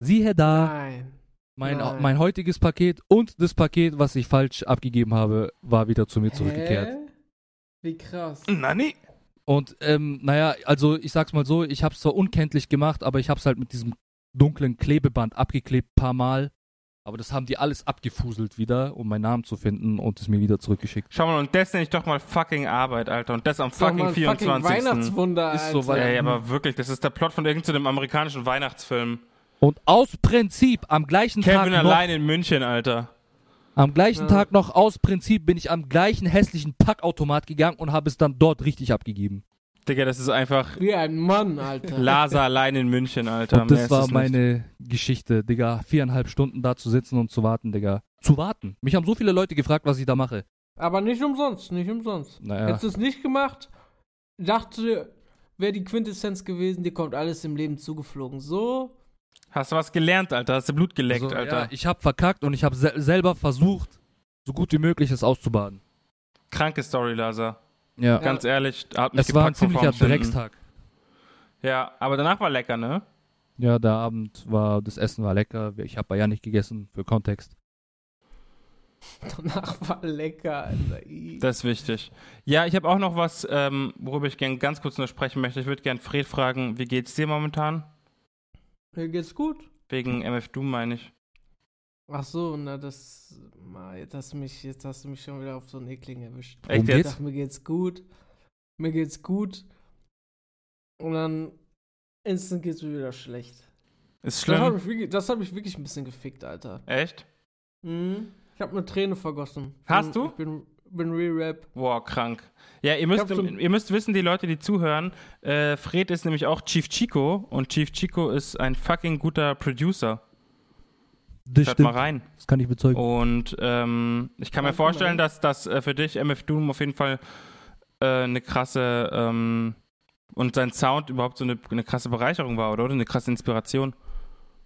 siehe da, Nein. mein, Nein. mein heutiges Paket und das Paket, was ich falsch abgegeben habe, war wieder zu mir zurückgekehrt. Hä? Wie krass. Nani? Und ähm, naja, also ich sag's mal so, ich hab's zwar unkenntlich gemacht, aber ich hab's halt mit diesem dunklen Klebeband abgeklebt paar Mal. Aber das haben die alles abgefuselt wieder, um meinen Namen zu finden und es mir wieder zurückgeschickt. Schau mal, und das nenne ich doch mal fucking Arbeit, Alter. Und das am Ist doch fucking mal ein 24. Weihnachtswunder, Ist Alter. so, weil- Ey, aber wirklich, das ist der Plot von irgendeinem amerikanischen Weihnachtsfilm. Und aus Prinzip am gleichen Kevin Tag noch, allein in München, Alter. am gleichen Ja. Tag noch aus Prinzip bin ich am gleichen hässlichen Packautomat gegangen und habe es dann dort richtig abgegeben. Digga, das ist einfach Wie ein Mann, Alter. Lasa allein in München, Alter. Und das war es nicht. meine Geschichte, Digga. Viereinhalb Stunden da zu sitzen und zu warten, Digga. Zu warten. Mich haben so viele Leute gefragt, was ich da mache. Aber nicht umsonst, nicht umsonst. Naja. Hättest du es nicht gemacht, dachte, wäre die Quintessenz gewesen, dir kommt alles im Leben zugeflogen. So, Hast du was gelernt, Alter? Hast du Blut geleckt, Also, Alter? Ja, ich habe verkackt und ich habe se selber versucht, so gut wie möglich es auszubaden. Kranke Story, Lasa. Ja. Ganz ehrlich, hat mich Es war ein ziemlicher. Dreckstag. Ja, aber danach war lecker, ne? Ja, der Abend war, das Essen war lecker. Ich habe bei ja nicht gegessen, für Kontext. Danach war lecker, Alter. I. Das ist wichtig. Ja, ich habe auch noch was, ähm, worüber ich gerne ganz kurz nur sprechen möchte. Ich würde gerne Fred fragen, wie geht's dir momentan? Mir geht's gut. Wegen MF Doom meine ich. Ach so, na das, jetzt hast du mich, jetzt hast du mich schon wieder auf so einen Ekling erwischt. Echt Ich jetzt? dachte, mir geht's gut. Mir geht's gut. Und dann instant geht's mir wieder schlecht. Ist Das hat, schlimm? mich das hat mich wirklich ein bisschen gefickt, Alter. Echt? Mhm. Ich habe eine Träne vergossen. Hast bin, du? Ich bin, bin Re-Rap. Boah, krank. Ja, ihr müsst, so- ihr müsst wissen, die Leute, die zuhören, äh, Fred ist nämlich auch Chief Chico und Chief Chico ist ein fucking guter Producer. Das Hört mal stimmt. rein. Das kann ich bezeugen. Und ähm, ich kann mir mal vorstellen, dass das äh, für dich MF Doom auf jeden Fall äh, eine krasse ähm, und sein Sound überhaupt so eine, eine krasse Bereicherung war, oder? Eine krasse Inspiration.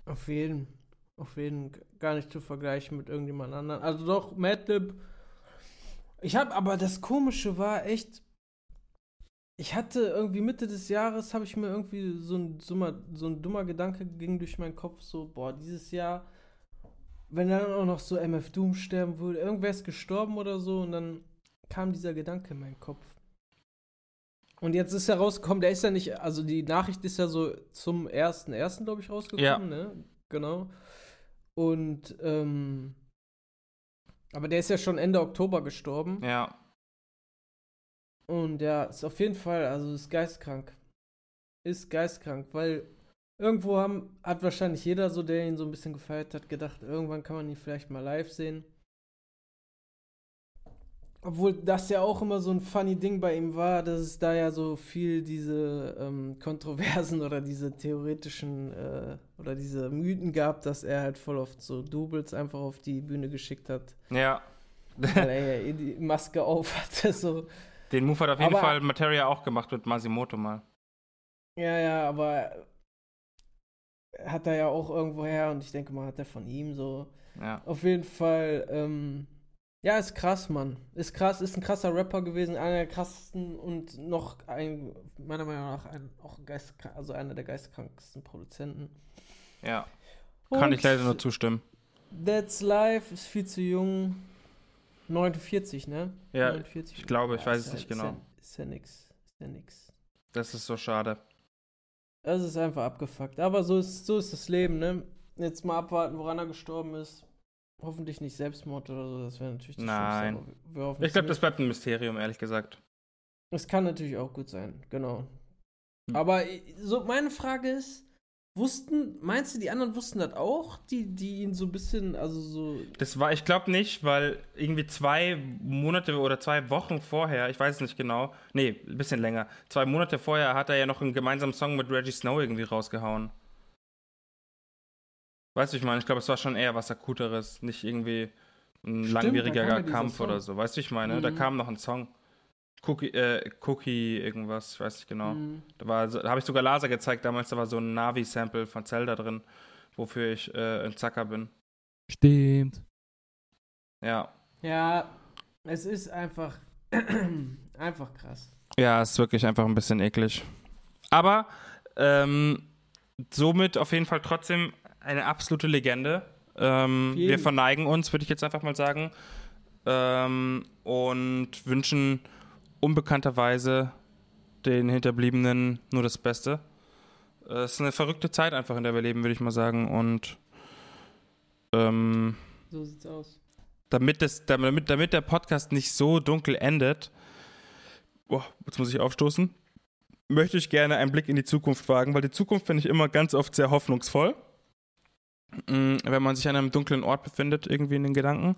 Auf jeden. Auf jeden. Gar nicht zu vergleichen mit irgendjemand anderen. Also doch, Madlib. Ich habe, aber das Komische war echt. Ich hatte irgendwie Mitte des Jahres, habe ich mir irgendwie so ein, dummer, so ein dummer Gedanke ging durch meinen Kopf, so, boah, dieses Jahr, wenn dann auch noch so MF Doom sterben würde, irgendwer ist gestorben oder so, und dann kam dieser Gedanke in meinen Kopf. Und jetzt ist er rausgekommen, der ist ja nicht, also die Nachricht ist ja so zum 1.1., glaube ich, rausgekommen, Ja. ne? Genau. Und, ähm, aber der ist ja schon Ende Oktober gestorben. Ja. Und ja, ist auf jeden Fall, also ist geistkrank. Ist geistkrank, weil irgendwo haben, hat wahrscheinlich jeder so, der ihn so ein bisschen gefeiert hat, gedacht, irgendwann kann man ihn vielleicht mal live sehen. Obwohl das ja auch immer so ein funny Ding bei ihm war, dass es da ja so viel diese ähm, Kontroversen oder diese theoretischen äh, oder diese Mythen gab, dass er halt voll oft so Doubles einfach auf die Bühne geschickt hat, Ja. weil er ja eh die Maske auf hatte. So. Den Move hat auf jeden Aber- Fall Materia auch gemacht mit Masimoto mal. Ja, ja, aber hat er ja auch irgendwo her und ich denke mal, hat er von ihm so. Ja. Auf jeden Fall, ähm, ja, ist krass, Mann. Ist krass, ist ein krasser Rapper gewesen, einer der krassesten und noch ein, meiner Meinung nach, ein, auch ein Geist, also einer der geistkranksten Produzenten. Ja. Kann Und ich leider nur zustimmen. That's Life ist viel zu jung. 49, ne? Ja, 49. ich glaube, ich Ja, weiß es nicht ist ja- genau. Ist ja nix. Ist ja nix. Das ist so schade. Das ist einfach abgefuckt. Aber so ist, so ist das Leben, ne? Jetzt mal abwarten, woran er gestorben ist. Hoffentlich nicht Selbstmord oder so, das wäre natürlich das Nein. Schlimmste, Ich es glaube, das bleibt ein Mysterium, ehrlich gesagt. Das kann natürlich auch gut sein, genau. Hm. Aber i- so, meine Frage ist, wussten, meinst du, die anderen wussten das auch? Die, die ihn so ein bisschen, also so. Das war, ich glaube nicht, weil irgendwie zwei Monate oder zwei Wochen vorher, ich weiß es nicht genau, nee, ein bisschen länger, zwei Monate vorher hat er ja noch einen gemeinsamen Song mit Reggie Snow irgendwie rausgehauen. Weißt du, ich meine, ich glaube, es war schon eher was Akuteres, nicht irgendwie ein Stimmt, da langwieriger Kampf Song. oder so. Weißt du, ich meine, da Mhm. kam noch ein Song. Cookie, äh, Cookie irgendwas, ich weiß nicht genau. Hm. Da, war da habe ich sogar Laser gezeigt damals, da war so ein Navi-Sample von Zelda drin, wofür ich äh, ein Zacker bin. Stimmt. Ja. Ja, es ist einfach, einfach krass. Ja, ist wirklich einfach ein bisschen eklig. Aber ähm, somit auf jeden Fall trotzdem eine absolute Legende. Ähm, wir verneigen uns, würde ich jetzt einfach mal sagen. Ähm, und wünschen unbekannterweise den Hinterbliebenen nur das Beste. Äh, Es ist eine verrückte Zeit einfach, in der wir leben, würde ich mal sagen. Und ähm, So sieht's aus. damit, das, damit, damit der Podcast nicht so dunkel endet, boah, jetzt muss ich aufstoßen, möchte ich gerne einen Blick in die Zukunft wagen, weil die Zukunft finde ich immer ganz oft sehr hoffnungsvoll, wenn man sich an einem dunklen Ort befindet, irgendwie in den Gedanken.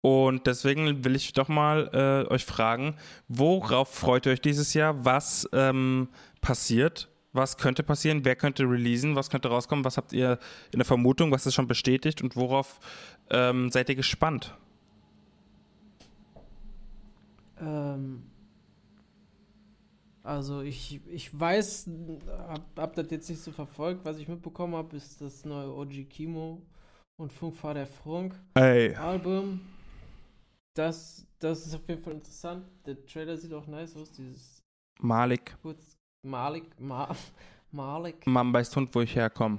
Und deswegen will ich doch mal äh, euch fragen, worauf freut ihr euch dieses Jahr? Was ähm, passiert? Was könnte passieren? Wer könnte releasen? Was könnte rauskommen? Was habt ihr in der Vermutung? Was ist schon bestätigt? Und worauf ähm, seid ihr gespannt? Ähm, also ich, ich weiß, hab, hab das jetzt nicht so verfolgt. Was ich mitbekommen habe, ist das neue OG Kimo und Funk Fahr der Frunk Ey. Album. Das, das ist auf jeden Fall interessant. Der Trailer sieht auch nice aus. Dieses Malik. kurz Malik, Ma, Malik. Mann weiß Hund, wo ich herkomme.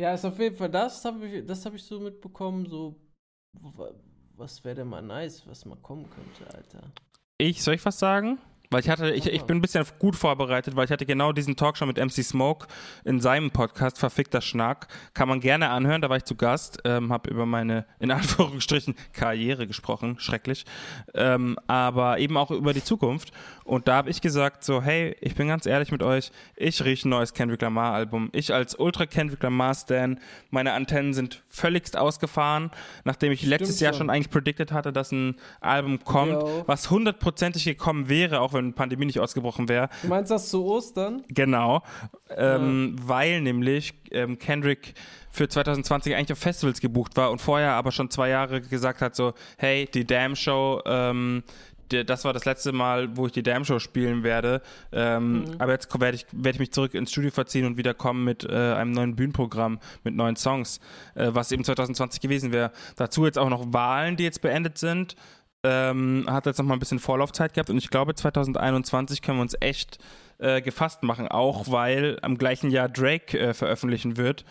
Ja, ist auf jeden Fall das, habe ich, das habe ich so mitbekommen. So wa- was wäre denn mal nice, was mal kommen könnte, Alter? Ich, soll ich was sagen? Weil ich hatte, ich, ich bin ein bisschen gut vorbereitet, weil ich hatte genau diesen Talk schon mit MC Smoke in seinem Podcast, Verfickter Schnack. Kann man gerne anhören, da war ich zu Gast, ähm, habe über meine, in Anführungsstrichen, Karriere gesprochen, schrecklich, ähm, aber eben auch über die Zukunft. Und da habe ich gesagt so, hey, ich bin ganz ehrlich mit euch, ich rieche ein neues Kendrick Lamar Album. Ich als Ultra Kendrick Lamar Stan, meine Antennen sind völligst ausgefahren, nachdem ich letztes Jahr schon. schon eigentlich predicted hatte, dass ein Album kommt, Jo. was hundertprozentig gekommen wäre, auch wenn Pandemie nicht ausgebrochen wäre. Du meinst das zu Ostern? Genau, ähm, weil nämlich ähm, Kendrick für 2020 eigentlich auf Festivals gebucht war und vorher aber schon zwei Jahre gesagt hat, so, hey, die Damn Show, ähm, das war das letzte Mal, wo ich die Damn Show spielen werde. Ähm, Aber jetzt werde ich, werde ich mich zurück ins Studio verziehen und wieder kommen mit äh, einem neuen Bühnenprogramm, mit neuen Songs, äh, was eben 2020 gewesen wäre. Dazu jetzt auch noch Wahlen, die jetzt beendet sind. Ähm, hat jetzt noch mal ein bisschen Vorlaufzeit gehabt und ich glaube 2021 können wir uns echt äh, gefasst machen, auch weil am gleichen Jahr Drake äh, veröffentlichen wird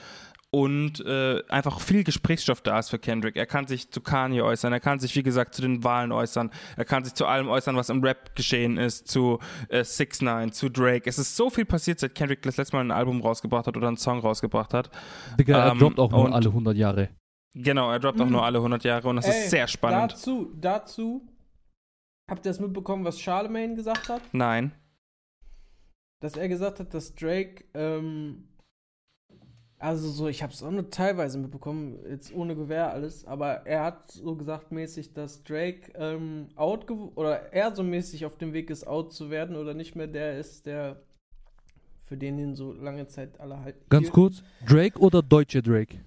und äh, einfach viel Gesprächsstoff da ist für Kendrick. Er kann sich zu Kanye äußern, er kann sich, wie gesagt, zu den Wahlen äußern, er kann sich zu allem äußern, was im Rap geschehen ist, zu äh, 6 9 zu Drake. Es ist so viel passiert, seit Kendrick das letzte Mal ein Album rausgebracht hat oder einen Song rausgebracht hat. Digga, er Ähm, droppt auch nur und- alle 100 Jahre. Genau, er droppt auch nur alle 100 Jahre und das. Ey, ist sehr spannend. Dazu, dazu, habt ihr das mitbekommen, was Charlemagne gesagt hat? Nein. Dass er gesagt hat, dass Drake, ähm, also so, ich hab's auch nur teilweise mitbekommen, jetzt ohne Gewehr alles, aber er hat so gesagt mäßig, dass Drake ähm, out oder er so mäßig auf dem Weg ist, out zu werden oder nicht mehr der ist, der für den ihn so lange Zeit alle halten. Ganz kurz, Drake oder deutsche Drake?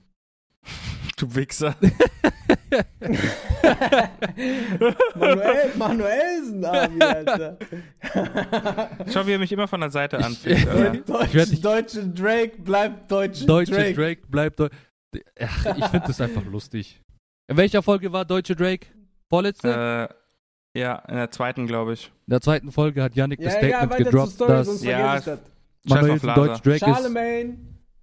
Du Wichser. Manuel, Manuelsen, Abi, Alter. Schau, wie er mich immer von der Seite. Ja. Ich Deutsche, deutsche Drake bleibt deutsche, Deutsche Drake. Drake, bleibt Deu Ach, ich finde das einfach lustig. In welcher Folge war deutsche Drake? Vorletzte? Äh, ja, in der zweiten, glaube ich. In der zweiten Folge hat Yannick das Ja, ja, Statement zur gedroppt, dass Ja, das. Manuel auf ein Laser. deutsch Drake ist. Charlemagne,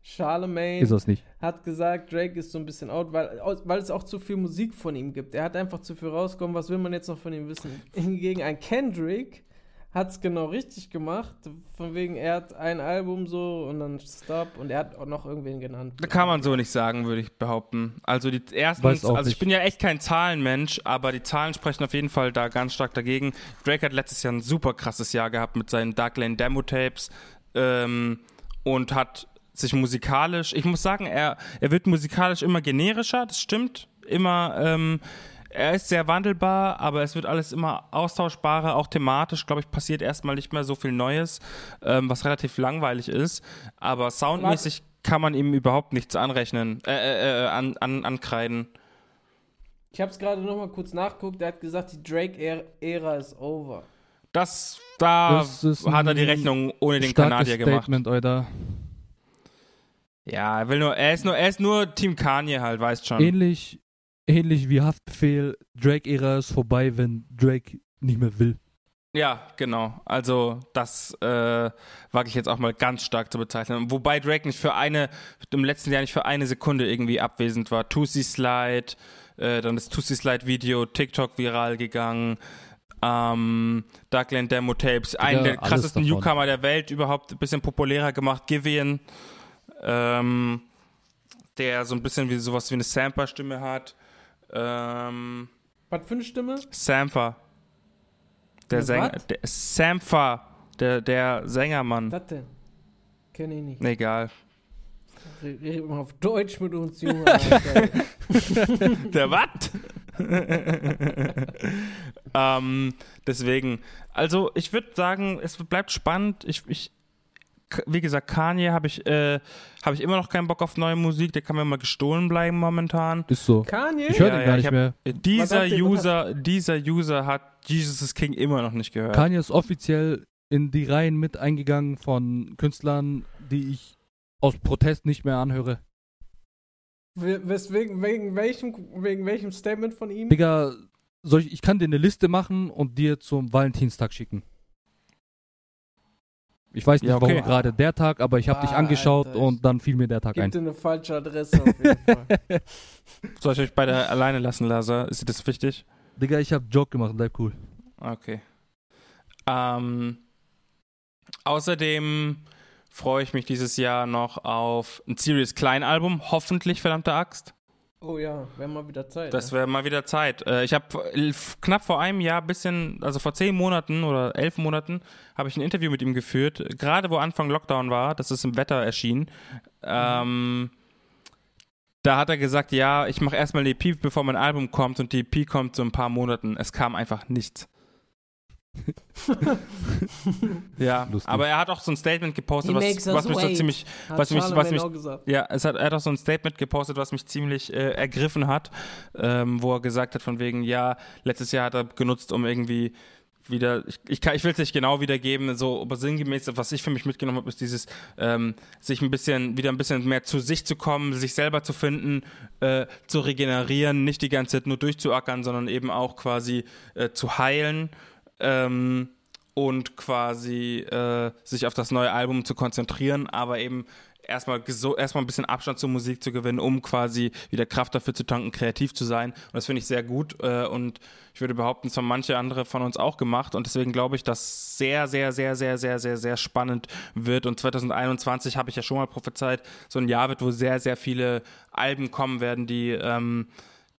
Charlemagne Ist das nicht. hat gesagt, Drake ist so ein bisschen out, weil, weil es auch zu viel Musik von ihm gibt. Er hat einfach zu viel rausgekommen. Was will man jetzt noch von ihm wissen? Hingegen ein Kendrick hat es genau richtig gemacht. Von wegen, er hat ein Album so und dann Stop und er hat auch noch irgendwen genannt. Da kann man so nicht sagen, würde ich behaupten. Also die auch also ich nicht. bin ja echt kein Zahlenmensch, aber die Zahlen sprechen auf jeden Fall da ganz stark dagegen. Drake hat letztes Jahr ein super krasses Jahr gehabt mit seinen Dark Lane Demo Tapes ähm, und hat sich musikalisch, ich muss sagen, er, er wird musikalisch immer generischer, das stimmt. Immer, ähm, er ist sehr wandelbar, aber es wird alles immer austauschbarer, auch thematisch, glaube ich, passiert erstmal nicht mehr so viel Neues, ähm, was relativ langweilig ist. Aber soundmäßig kann man ihm überhaupt nichts anrechnen, äh, äh, äh, an, an, ankreiden. Ich habe es gerade noch mal kurz nachgeguckt. Er hat gesagt, die Drake-Ära ist over. Das, da Das ist hat er die Rechnung ohne den Kanadier gemacht. Statement, Alter. Ja, er will nur, er ist nur, er ist nur Team Kanye halt, weißt schon. Ähnlich, ähnlich wie Haftbefehl, Drake-Ära ist vorbei, wenn Drake nicht mehr will. Ja, genau. Also das äh, wage ich jetzt auch mal ganz stark zu bezeichnen. Wobei Drake nicht für eine, im letzten Jahr nicht für eine Sekunde irgendwie abwesend war. Tusi Slide, äh, dann das Tusi Slide Video, TikTok viral gegangen. Ähm, Darkland Demo Tapes, einen der alles krassesten davon. Newcomer der Welt, überhaupt ein bisschen populärer gemacht, Givian, ähm, der so ein bisschen wie sowas wie eine Samper-Stimme hat. Ähm, Was für eine Stimme? Sampher. Der Eine Sänger. was? Der Sampher. Der, der Sängermann. Was denn? Kenne ich nicht. Egal. Red mal auf Deutsch mit uns, Junge. Der was? ähm, deswegen, also ich würde sagen, es bleibt spannend. Ich, ich, wie gesagt, Kanye habe ich, äh, habe ich immer noch keinen Bock auf neue Musik. Der kann mir mal gestohlen bleiben momentan. Ist so. Kanye? Ich höre Ja, den ja, gar ich nicht hab- mehr. Dieser User, dieser User hat Jesus is King immer noch nicht gehört. Kanye ist offiziell in die Reihen mit eingegangen von Künstlern, die ich aus Protest nicht mehr anhöre. We- Weswegen, wegen welchem, wegen welchem Statement von ihm? Digga, soll ich, ich kann dir eine Liste machen und dir zum Valentinstag schicken. Ich weiß nicht, Ja, okay. warum gerade der Tag, aber ich habe dich angeschaut Alter, und dann fiel mir der Tag ein. dir eine falsche Adresse auf jeden Fall. Soll ich euch beide alleine lassen, Laser? Ist dir das wichtig? Digga, ich habe Joke gemacht, bleib cool. Okay. Ähm, außerdem freue ich mich dieses Jahr noch auf ein Serious Klein-Album, hoffentlich, verdammte Axt. Oh ja, wäre mal wieder Zeit. Das ne? wäre mal wieder Zeit. Äh, ich habe knapp vor einem Jahr, bisschen, also vor zehn Monaten oder elf Monaten, habe ich ein Interview mit ihm geführt, gerade wo Anfang Lockdown war, das ist im Wetter erschienen. Ähm, da hat er gesagt, ja, ich mache erstmal eine EP, bevor mein Album kommt und die EP kommt so ein paar Monaten. Es kam einfach nichts. ja, Lustig. aber er hat auch so ein Statement gepostet, was, was mich so ziemlich was mich- was mich- ja, es hat, er hat auch so ein Statement gepostet, was mich ziemlich äh, ergriffen hat, ähm, wo er gesagt hat, von wegen, ja, letztes Jahr hat er genutzt, um irgendwie wieder, ich, ich, kann- ich will es nicht genau wiedergeben, so, aber sinngemäß, was ich für mich mitgenommen habe, ist dieses, ähm, sich ein bisschen, wieder ein bisschen mehr zu sich zu kommen, sich selber zu finden, äh, zu regenerieren, nicht die ganze Zeit nur durchzuackern, sondern eben auch quasi äh, zu heilen. Ähm, und quasi äh, sich auf das neue Album zu konzentrieren, aber eben erstmal erstmal ein bisschen Abstand zur Musik zu gewinnen, um quasi wieder Kraft dafür zu tanken, kreativ zu sein. Und das finde ich sehr gut äh, und ich würde behaupten, es haben manche andere von uns auch gemacht und deswegen glaube ich, dass sehr, sehr, sehr, sehr, sehr, sehr, sehr spannend wird und 2021 habe ich ja schon mal prophezeit, so ein Jahr wird, wo sehr, sehr viele Alben kommen werden, die ähm,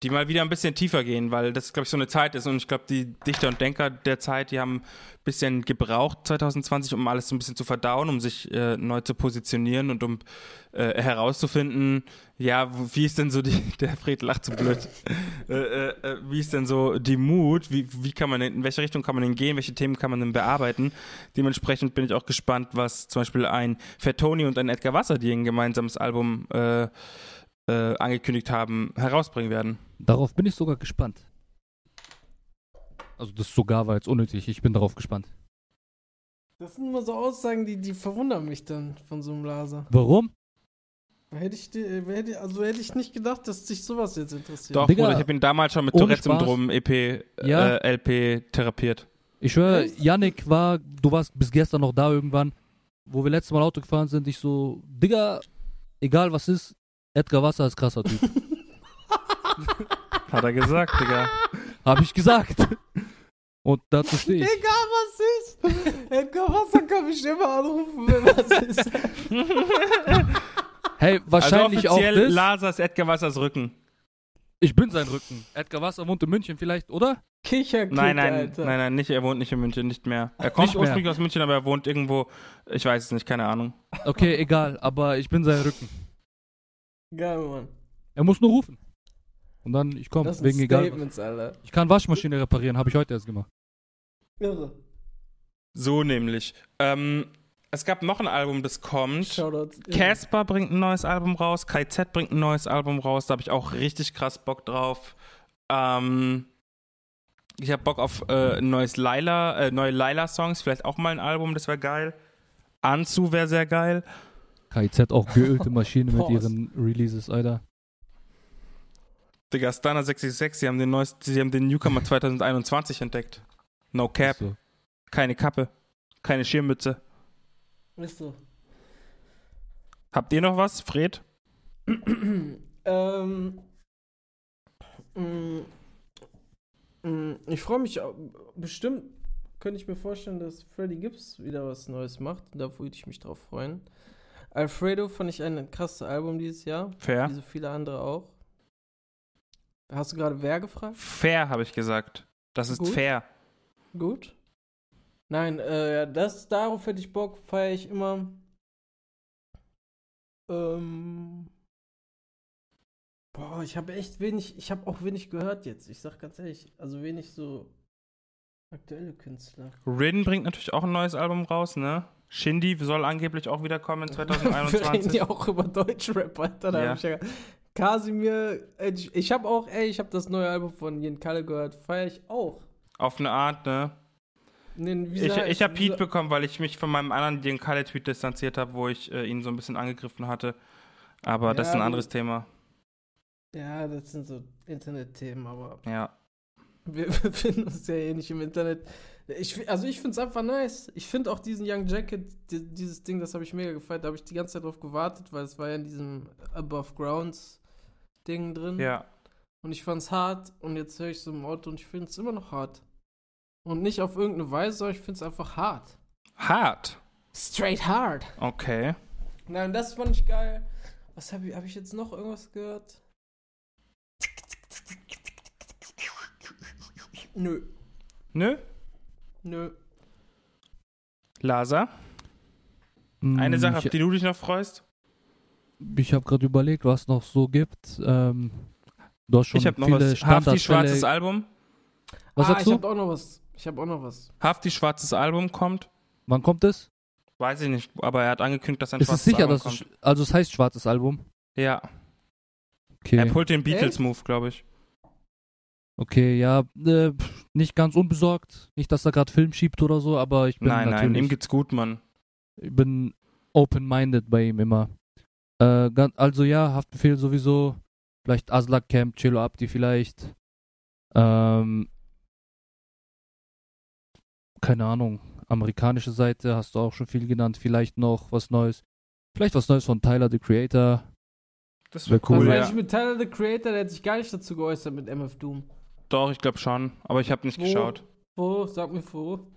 die mal wieder ein bisschen tiefer gehen, weil das, glaube ich, so eine Zeit ist. Und ich glaube, die Dichter und Denker der Zeit, die haben ein bisschen gebraucht 2020, um alles so ein bisschen zu verdauen, um sich äh, neu zu positionieren und um äh, herauszufinden, ja, wie ist denn so die, der Fred lacht so blöd, äh, äh, äh, wie ist denn so die Mut, wie, wie kann man, in welche Richtung kann man denn gehen, welche Themen kann man denn bearbeiten. Dementsprechend bin ich auch gespannt, was zum Beispiel ein Fettoni und ein Edgar Wasser, die ein gemeinsames Album äh, äh, angekündigt haben, herausbringen werden. Darauf bin ich sogar gespannt. Also das sogar war jetzt unnötig, ich bin darauf gespannt. Das sind immer so Aussagen, die, die verwundern mich dann von so einem Laser. Warum? Hätte ich, äh, hätte, also hätte ich nicht gedacht, dass dich sowas jetzt interessiert. Doch, Digga, Bruder, ich habe ihn damals schon mit Tourette-Syndrom EP, Ja. äh, LP therapiert. Ich schwöre, Echt? Yannick war, du warst bis gestern noch da irgendwann, wo wir letztes Mal Auto gefahren sind, ich so, Digga, egal was ist, Edgar Wasser ist krasser Typ. Hat er gesagt, Digga. Hab ich gesagt. Und dazu stehe ich. Egal was ist. Edgar Wasser kann mich immer anrufen, wenn was ist. Hey, wahrscheinlich also auch offiziell das. Lasers Edgar Wassers Rücken. Ich bin sein Rücken. Edgar Wasser wohnt in München vielleicht, oder? Kicherkid, Nein, nein, Alter. nein, nein, nicht, er wohnt nicht in München, nicht mehr. Er kommt Nicht mehr. ursprünglich aus München, aber er wohnt irgendwo, ich weiß es nicht, keine Ahnung. Okay, egal, aber ich bin sein Rücken. Geil, Mann. Er muss nur rufen. Und dann, ich komme, wegen egal. Alter. Ich kann Waschmaschine reparieren, habe ich heute erst gemacht. Irre. So nämlich. Ähm, es gab noch ein Album, das kommt. Casper bringt ein neues Album raus, KZ bringt ein neues Album raus, da habe ich auch richtig krass Bock drauf. Ähm, ich habe Bock auf äh, ein neues Laila, äh, neue Laila-Songs, vielleicht auch mal ein Album, das wäre geil. Anzu wäre sehr geil. KIZ auch geölte Maschine mit ihren Releases, Alter. Digga, Stunner 66, sie haben den neuesten, sie haben den Newcomer 2021 entdeckt. No Cap, So. keine Kappe, keine Schirmmütze. Ist so. Habt ihr noch was, Fred? ähm. mm, mm, Ich freue mich bestimmt, könnte ich mir vorstellen, dass Freddy Gibbs wieder was Neues macht. Da würde ich mich drauf freuen. Alfredo fand ich ein krasses Album dieses Jahr, Fair? wie so viele andere auch. Hast du gerade wer gefragt? Fair, habe ich gesagt. Das ist Gut. fair. Gut. Nein, äh, das, darauf hätte ich Bock, feiere ich immer. Ähm. Boah, ich habe echt wenig, ich habe auch wenig gehört jetzt. Ich sag ganz ehrlich, also wenig so aktuelle Künstler. Rin bringt natürlich auch ein neues Album raus, ne? Shindy soll angeblich auch wieder kommen in Wir reden 2021. ja auch über Deutschrap, Alter. Da Ja. hab ich ja Kasimir, äh, ich, ich habe auch, ey, ich habe das neue Album von Jen Kalle gehört, feiere ich auch. Auf eine Art, ne? Nee, Ich, sag ich habe Pete bekommen, weil ich mich von meinem anderen Dean Kalle Tweet distanziert habe, wo ich äh, ihn so ein bisschen angegriffen hatte. Aber das Ja, ist ein anderes Thema. Ja, das sind so Internetthemen, aber Ja. Wir befinden uns ja eh nicht im Internet. Ich, also ich finde es einfach nice. Ich finde auch diesen Young Jacket, die, dieses Ding, das habe ich mega gefeiert. Da habe ich die ganze Zeit drauf gewartet, weil es war ja in diesem Above Grounds Ding drin. Ja. Und ich fand es hart und jetzt höre ich so im Auto und ich finde es immer noch hart. Und nicht auf irgendeine Weise, sondern ich finde es einfach hart. Hart. Straight hard. Okay. Nein, das fand ich geil. Was habe ich, hab ich jetzt noch irgendwas gehört? Nö, Nö. Nö. Lasa, eine Mm, Sache, auf die du dich noch freust? ich habe gerade überlegt, was noch so gibt. Ähm, du hast schon ich habe noch was. Hafti schwarzes Album. Was ah, sagst ich habe auch noch was. Ich habe auch noch was. Hafti schwarzes Album kommt. Wann kommt es? Weiß ich nicht, aber er hat angekündigt, dass ein Ist es schwarzes sicher, Album dass kommt. es, also es heißt schwarzes Album? Ja, Okay. er pullt den Beatles-Move, glaube ich. Okay, ja, äh, nicht ganz unbesorgt. Nicht, dass er gerade Film schiebt oder so, aber ich bin Nein, nein, natürlich, ihm geht's gut, Mann. ich bin open-minded bei ihm immer. Äh, also ja, Haftbefehl sowieso. Vielleicht Aslak Camp, Cello Abdi vielleicht. Ähm, keine Ahnung. Amerikanische Seite hast du auch schon viel genannt. Vielleicht noch was Neues. Vielleicht was Neues von Tyler, the Creator. Das Wär wäre cool, cool, also ja. ich mit Tyler the Creator, der hat sich gar nicht dazu geäußert mit MF Doom. Doch, ich glaube schon, aber ich habe nicht Wo? geschaut. Wo? Sag mir wo.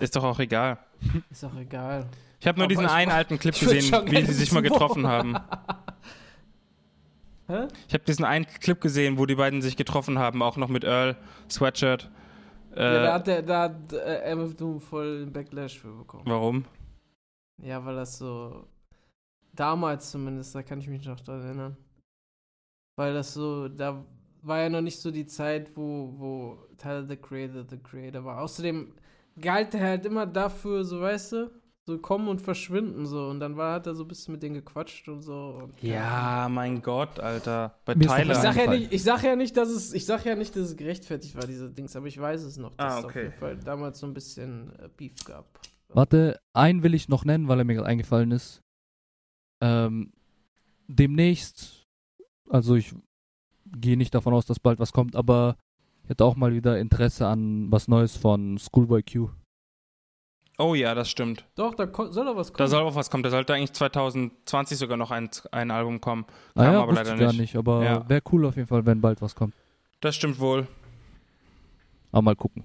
Ist doch auch egal. Ist auch egal. Ich habe nur Aber diesen einen alten Clip gesehen, wie sie sich mal wissen, wo. getroffen haben. Hä? Ich habe diesen einen Clip gesehen, wo die beiden sich getroffen haben, auch noch mit Earl, Sweatshirt. Äh, ja, da hat, der, da hat äh, MF Doom voll den Backlash für bekommen. warum? Ja, weil das so. Damals zumindest, da kann ich mich noch dran erinnern. Weil das so, da war ja noch nicht so die Zeit, wo, wo Tyler the Creator the Creator war. Außerdem galt er halt immer dafür, so weißt du, so kommen und verschwinden so. Und dann war, hat er so ein bisschen mit denen gequatscht und so. Und, Ja, mein Gott, Alter. Bei Mir Tyler. Ich sag, ja nicht, ich sag ja nicht, dass es, ich sag ja nicht, dass es gerechtfertigt war, diese Dings, aber ich weiß es noch, dass Ah, es auf okay. jeden Fall damals so ein bisschen äh, Beef gab. Warte, einen will ich noch nennen, weil er mir gerade eingefallen ist. Ähm, demnächst, also ich gehe nicht davon aus, dass bald was kommt, aber ich hätte auch mal wieder Interesse an was Neues von Schoolboy Q. oh ja, das stimmt. Doch, da soll doch was kommen. Da soll auch was kommen. Da sollte eigentlich 2020 sogar noch ein, ein Album kommen. Ah Kam ja, aber leider ich gar nicht. nicht, aber Ja. wäre cool auf jeden Fall, wenn bald was kommt. Das stimmt wohl. Aber mal gucken.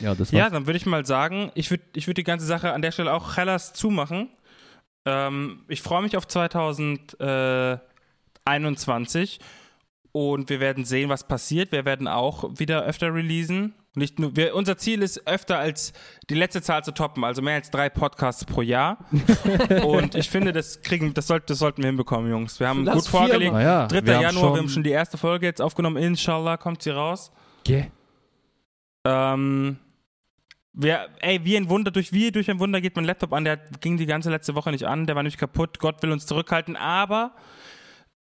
Ja, das war's. Ja, dann würde ich mal sagen, ich würde ich würd die ganze Sache an der Stelle auch Hellas zumachen. Ähm, ich freue mich auf 2021 und wir werden sehen, was passiert. Wir werden auch wieder öfter releasen. Nicht nur, wir, unser Ziel ist öfter als die letzte Zahl zu toppen, also mehr als drei Podcasts pro Jahr. und ich finde, das kriegen, das, sollt, das sollten wir hinbekommen, Jungs. Wir haben Lass gut vorgelegt. Ah ja, 3. wir haben Januar, wir haben schon die erste Folge jetzt aufgenommen. Inshallah kommt sie raus. Yeah. Ähm, wer, ey, wie ein Wunder, durch wie durch ein Wunder geht mein Laptop an. Der ging die ganze letzte Woche nicht an, der war nämlich kaputt. Gott will uns zurückhalten, aber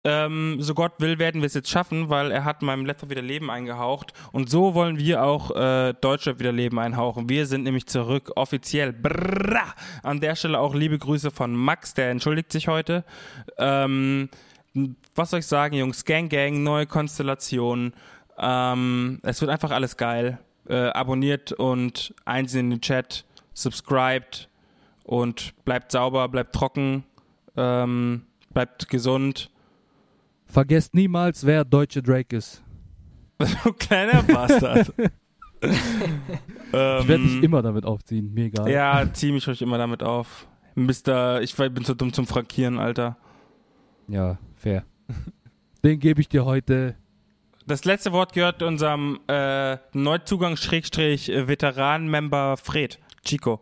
ähm, so Gott will, werden wir es jetzt schaffen, weil er hat meinem Laptop wieder Leben eingehaucht. Und so wollen wir auch äh, Deutschland wieder Leben einhauchen. Wir sind nämlich zurück, offiziell. Brrrra! An der Stelle auch liebe Grüße von Max, der entschuldigt sich heute. Ähm, was soll ich sagen, Jungs? Gang, Gang, neue Konstellation. Ähm, es wird einfach alles geil. Äh, abonniert und eins in den Chat, subscribed und bleibt sauber, bleibt trocken, ähm, bleibt gesund. Vergesst niemals, wer deutsche Drake ist. Du kleiner Bastard. Ich werde dich immer damit aufziehen, mir egal. Ähm, Ja, zieh mich ruhig immer damit auf. Mister, ich bin zu dumm zum Frankieren, Alter. Ja, fair. Den gebe ich dir heute. Das letzte Wort gehört unserem äh, Neuzugang-Veteran-Member Fred, Chico.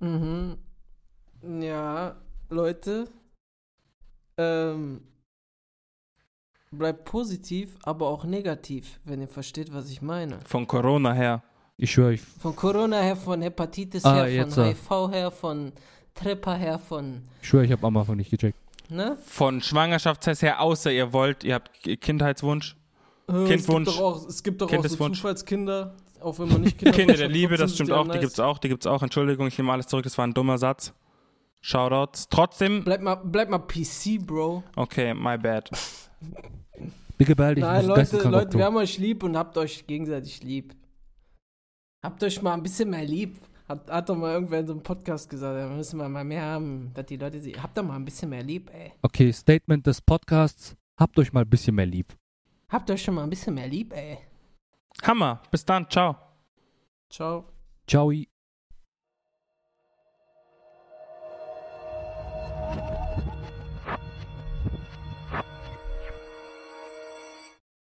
Mhm. Ja, Leute. Ähm, bleibt positiv, aber auch negativ, wenn ihr versteht, was ich meine. Von Corona her. Ich schwöre, ich. Von Corona her, von Hepatitis Ah, her, von. HIV her, von Trepper her, von, Ich schwöre, ich habe am Anfang nicht gecheckt. ne? Von Schwangerschaftstest her, außer ihr wollt, ihr habt Kindheitswunsch. Äh, Kindwunsch. Es gibt doch auch, es gibt doch auch so. Zufallskinder, auch wenn man nicht Kinder Kinder der Liebe, das stimmt auch, die nice. gibt's auch, die gibt's auch. Entschuldigung, ich nehme alles zurück, das war ein dummer Satz. Shoutouts. Trotzdem, Bleib mal, bleib mal PC, Bro. okay, my bad. Digga, behalt dich, Nein, Leute, Leute, wir haben euch lieb und habt euch gegenseitig lieb. Habt euch mal ein bisschen mehr lieb. Hat, hat doch mal irgendwer in so einem Podcast gesagt, wir müssen mal mal mehr haben, dass die Leute sie. Habt doch mal ein bisschen mehr lieb, ey. Okay, Statement des Podcasts. Habt euch mal ein bisschen mehr lieb. Habt euch schon mal ein bisschen mehr lieb, ey. Hammer. Bis dann. Ciao. Ciao. Ciao.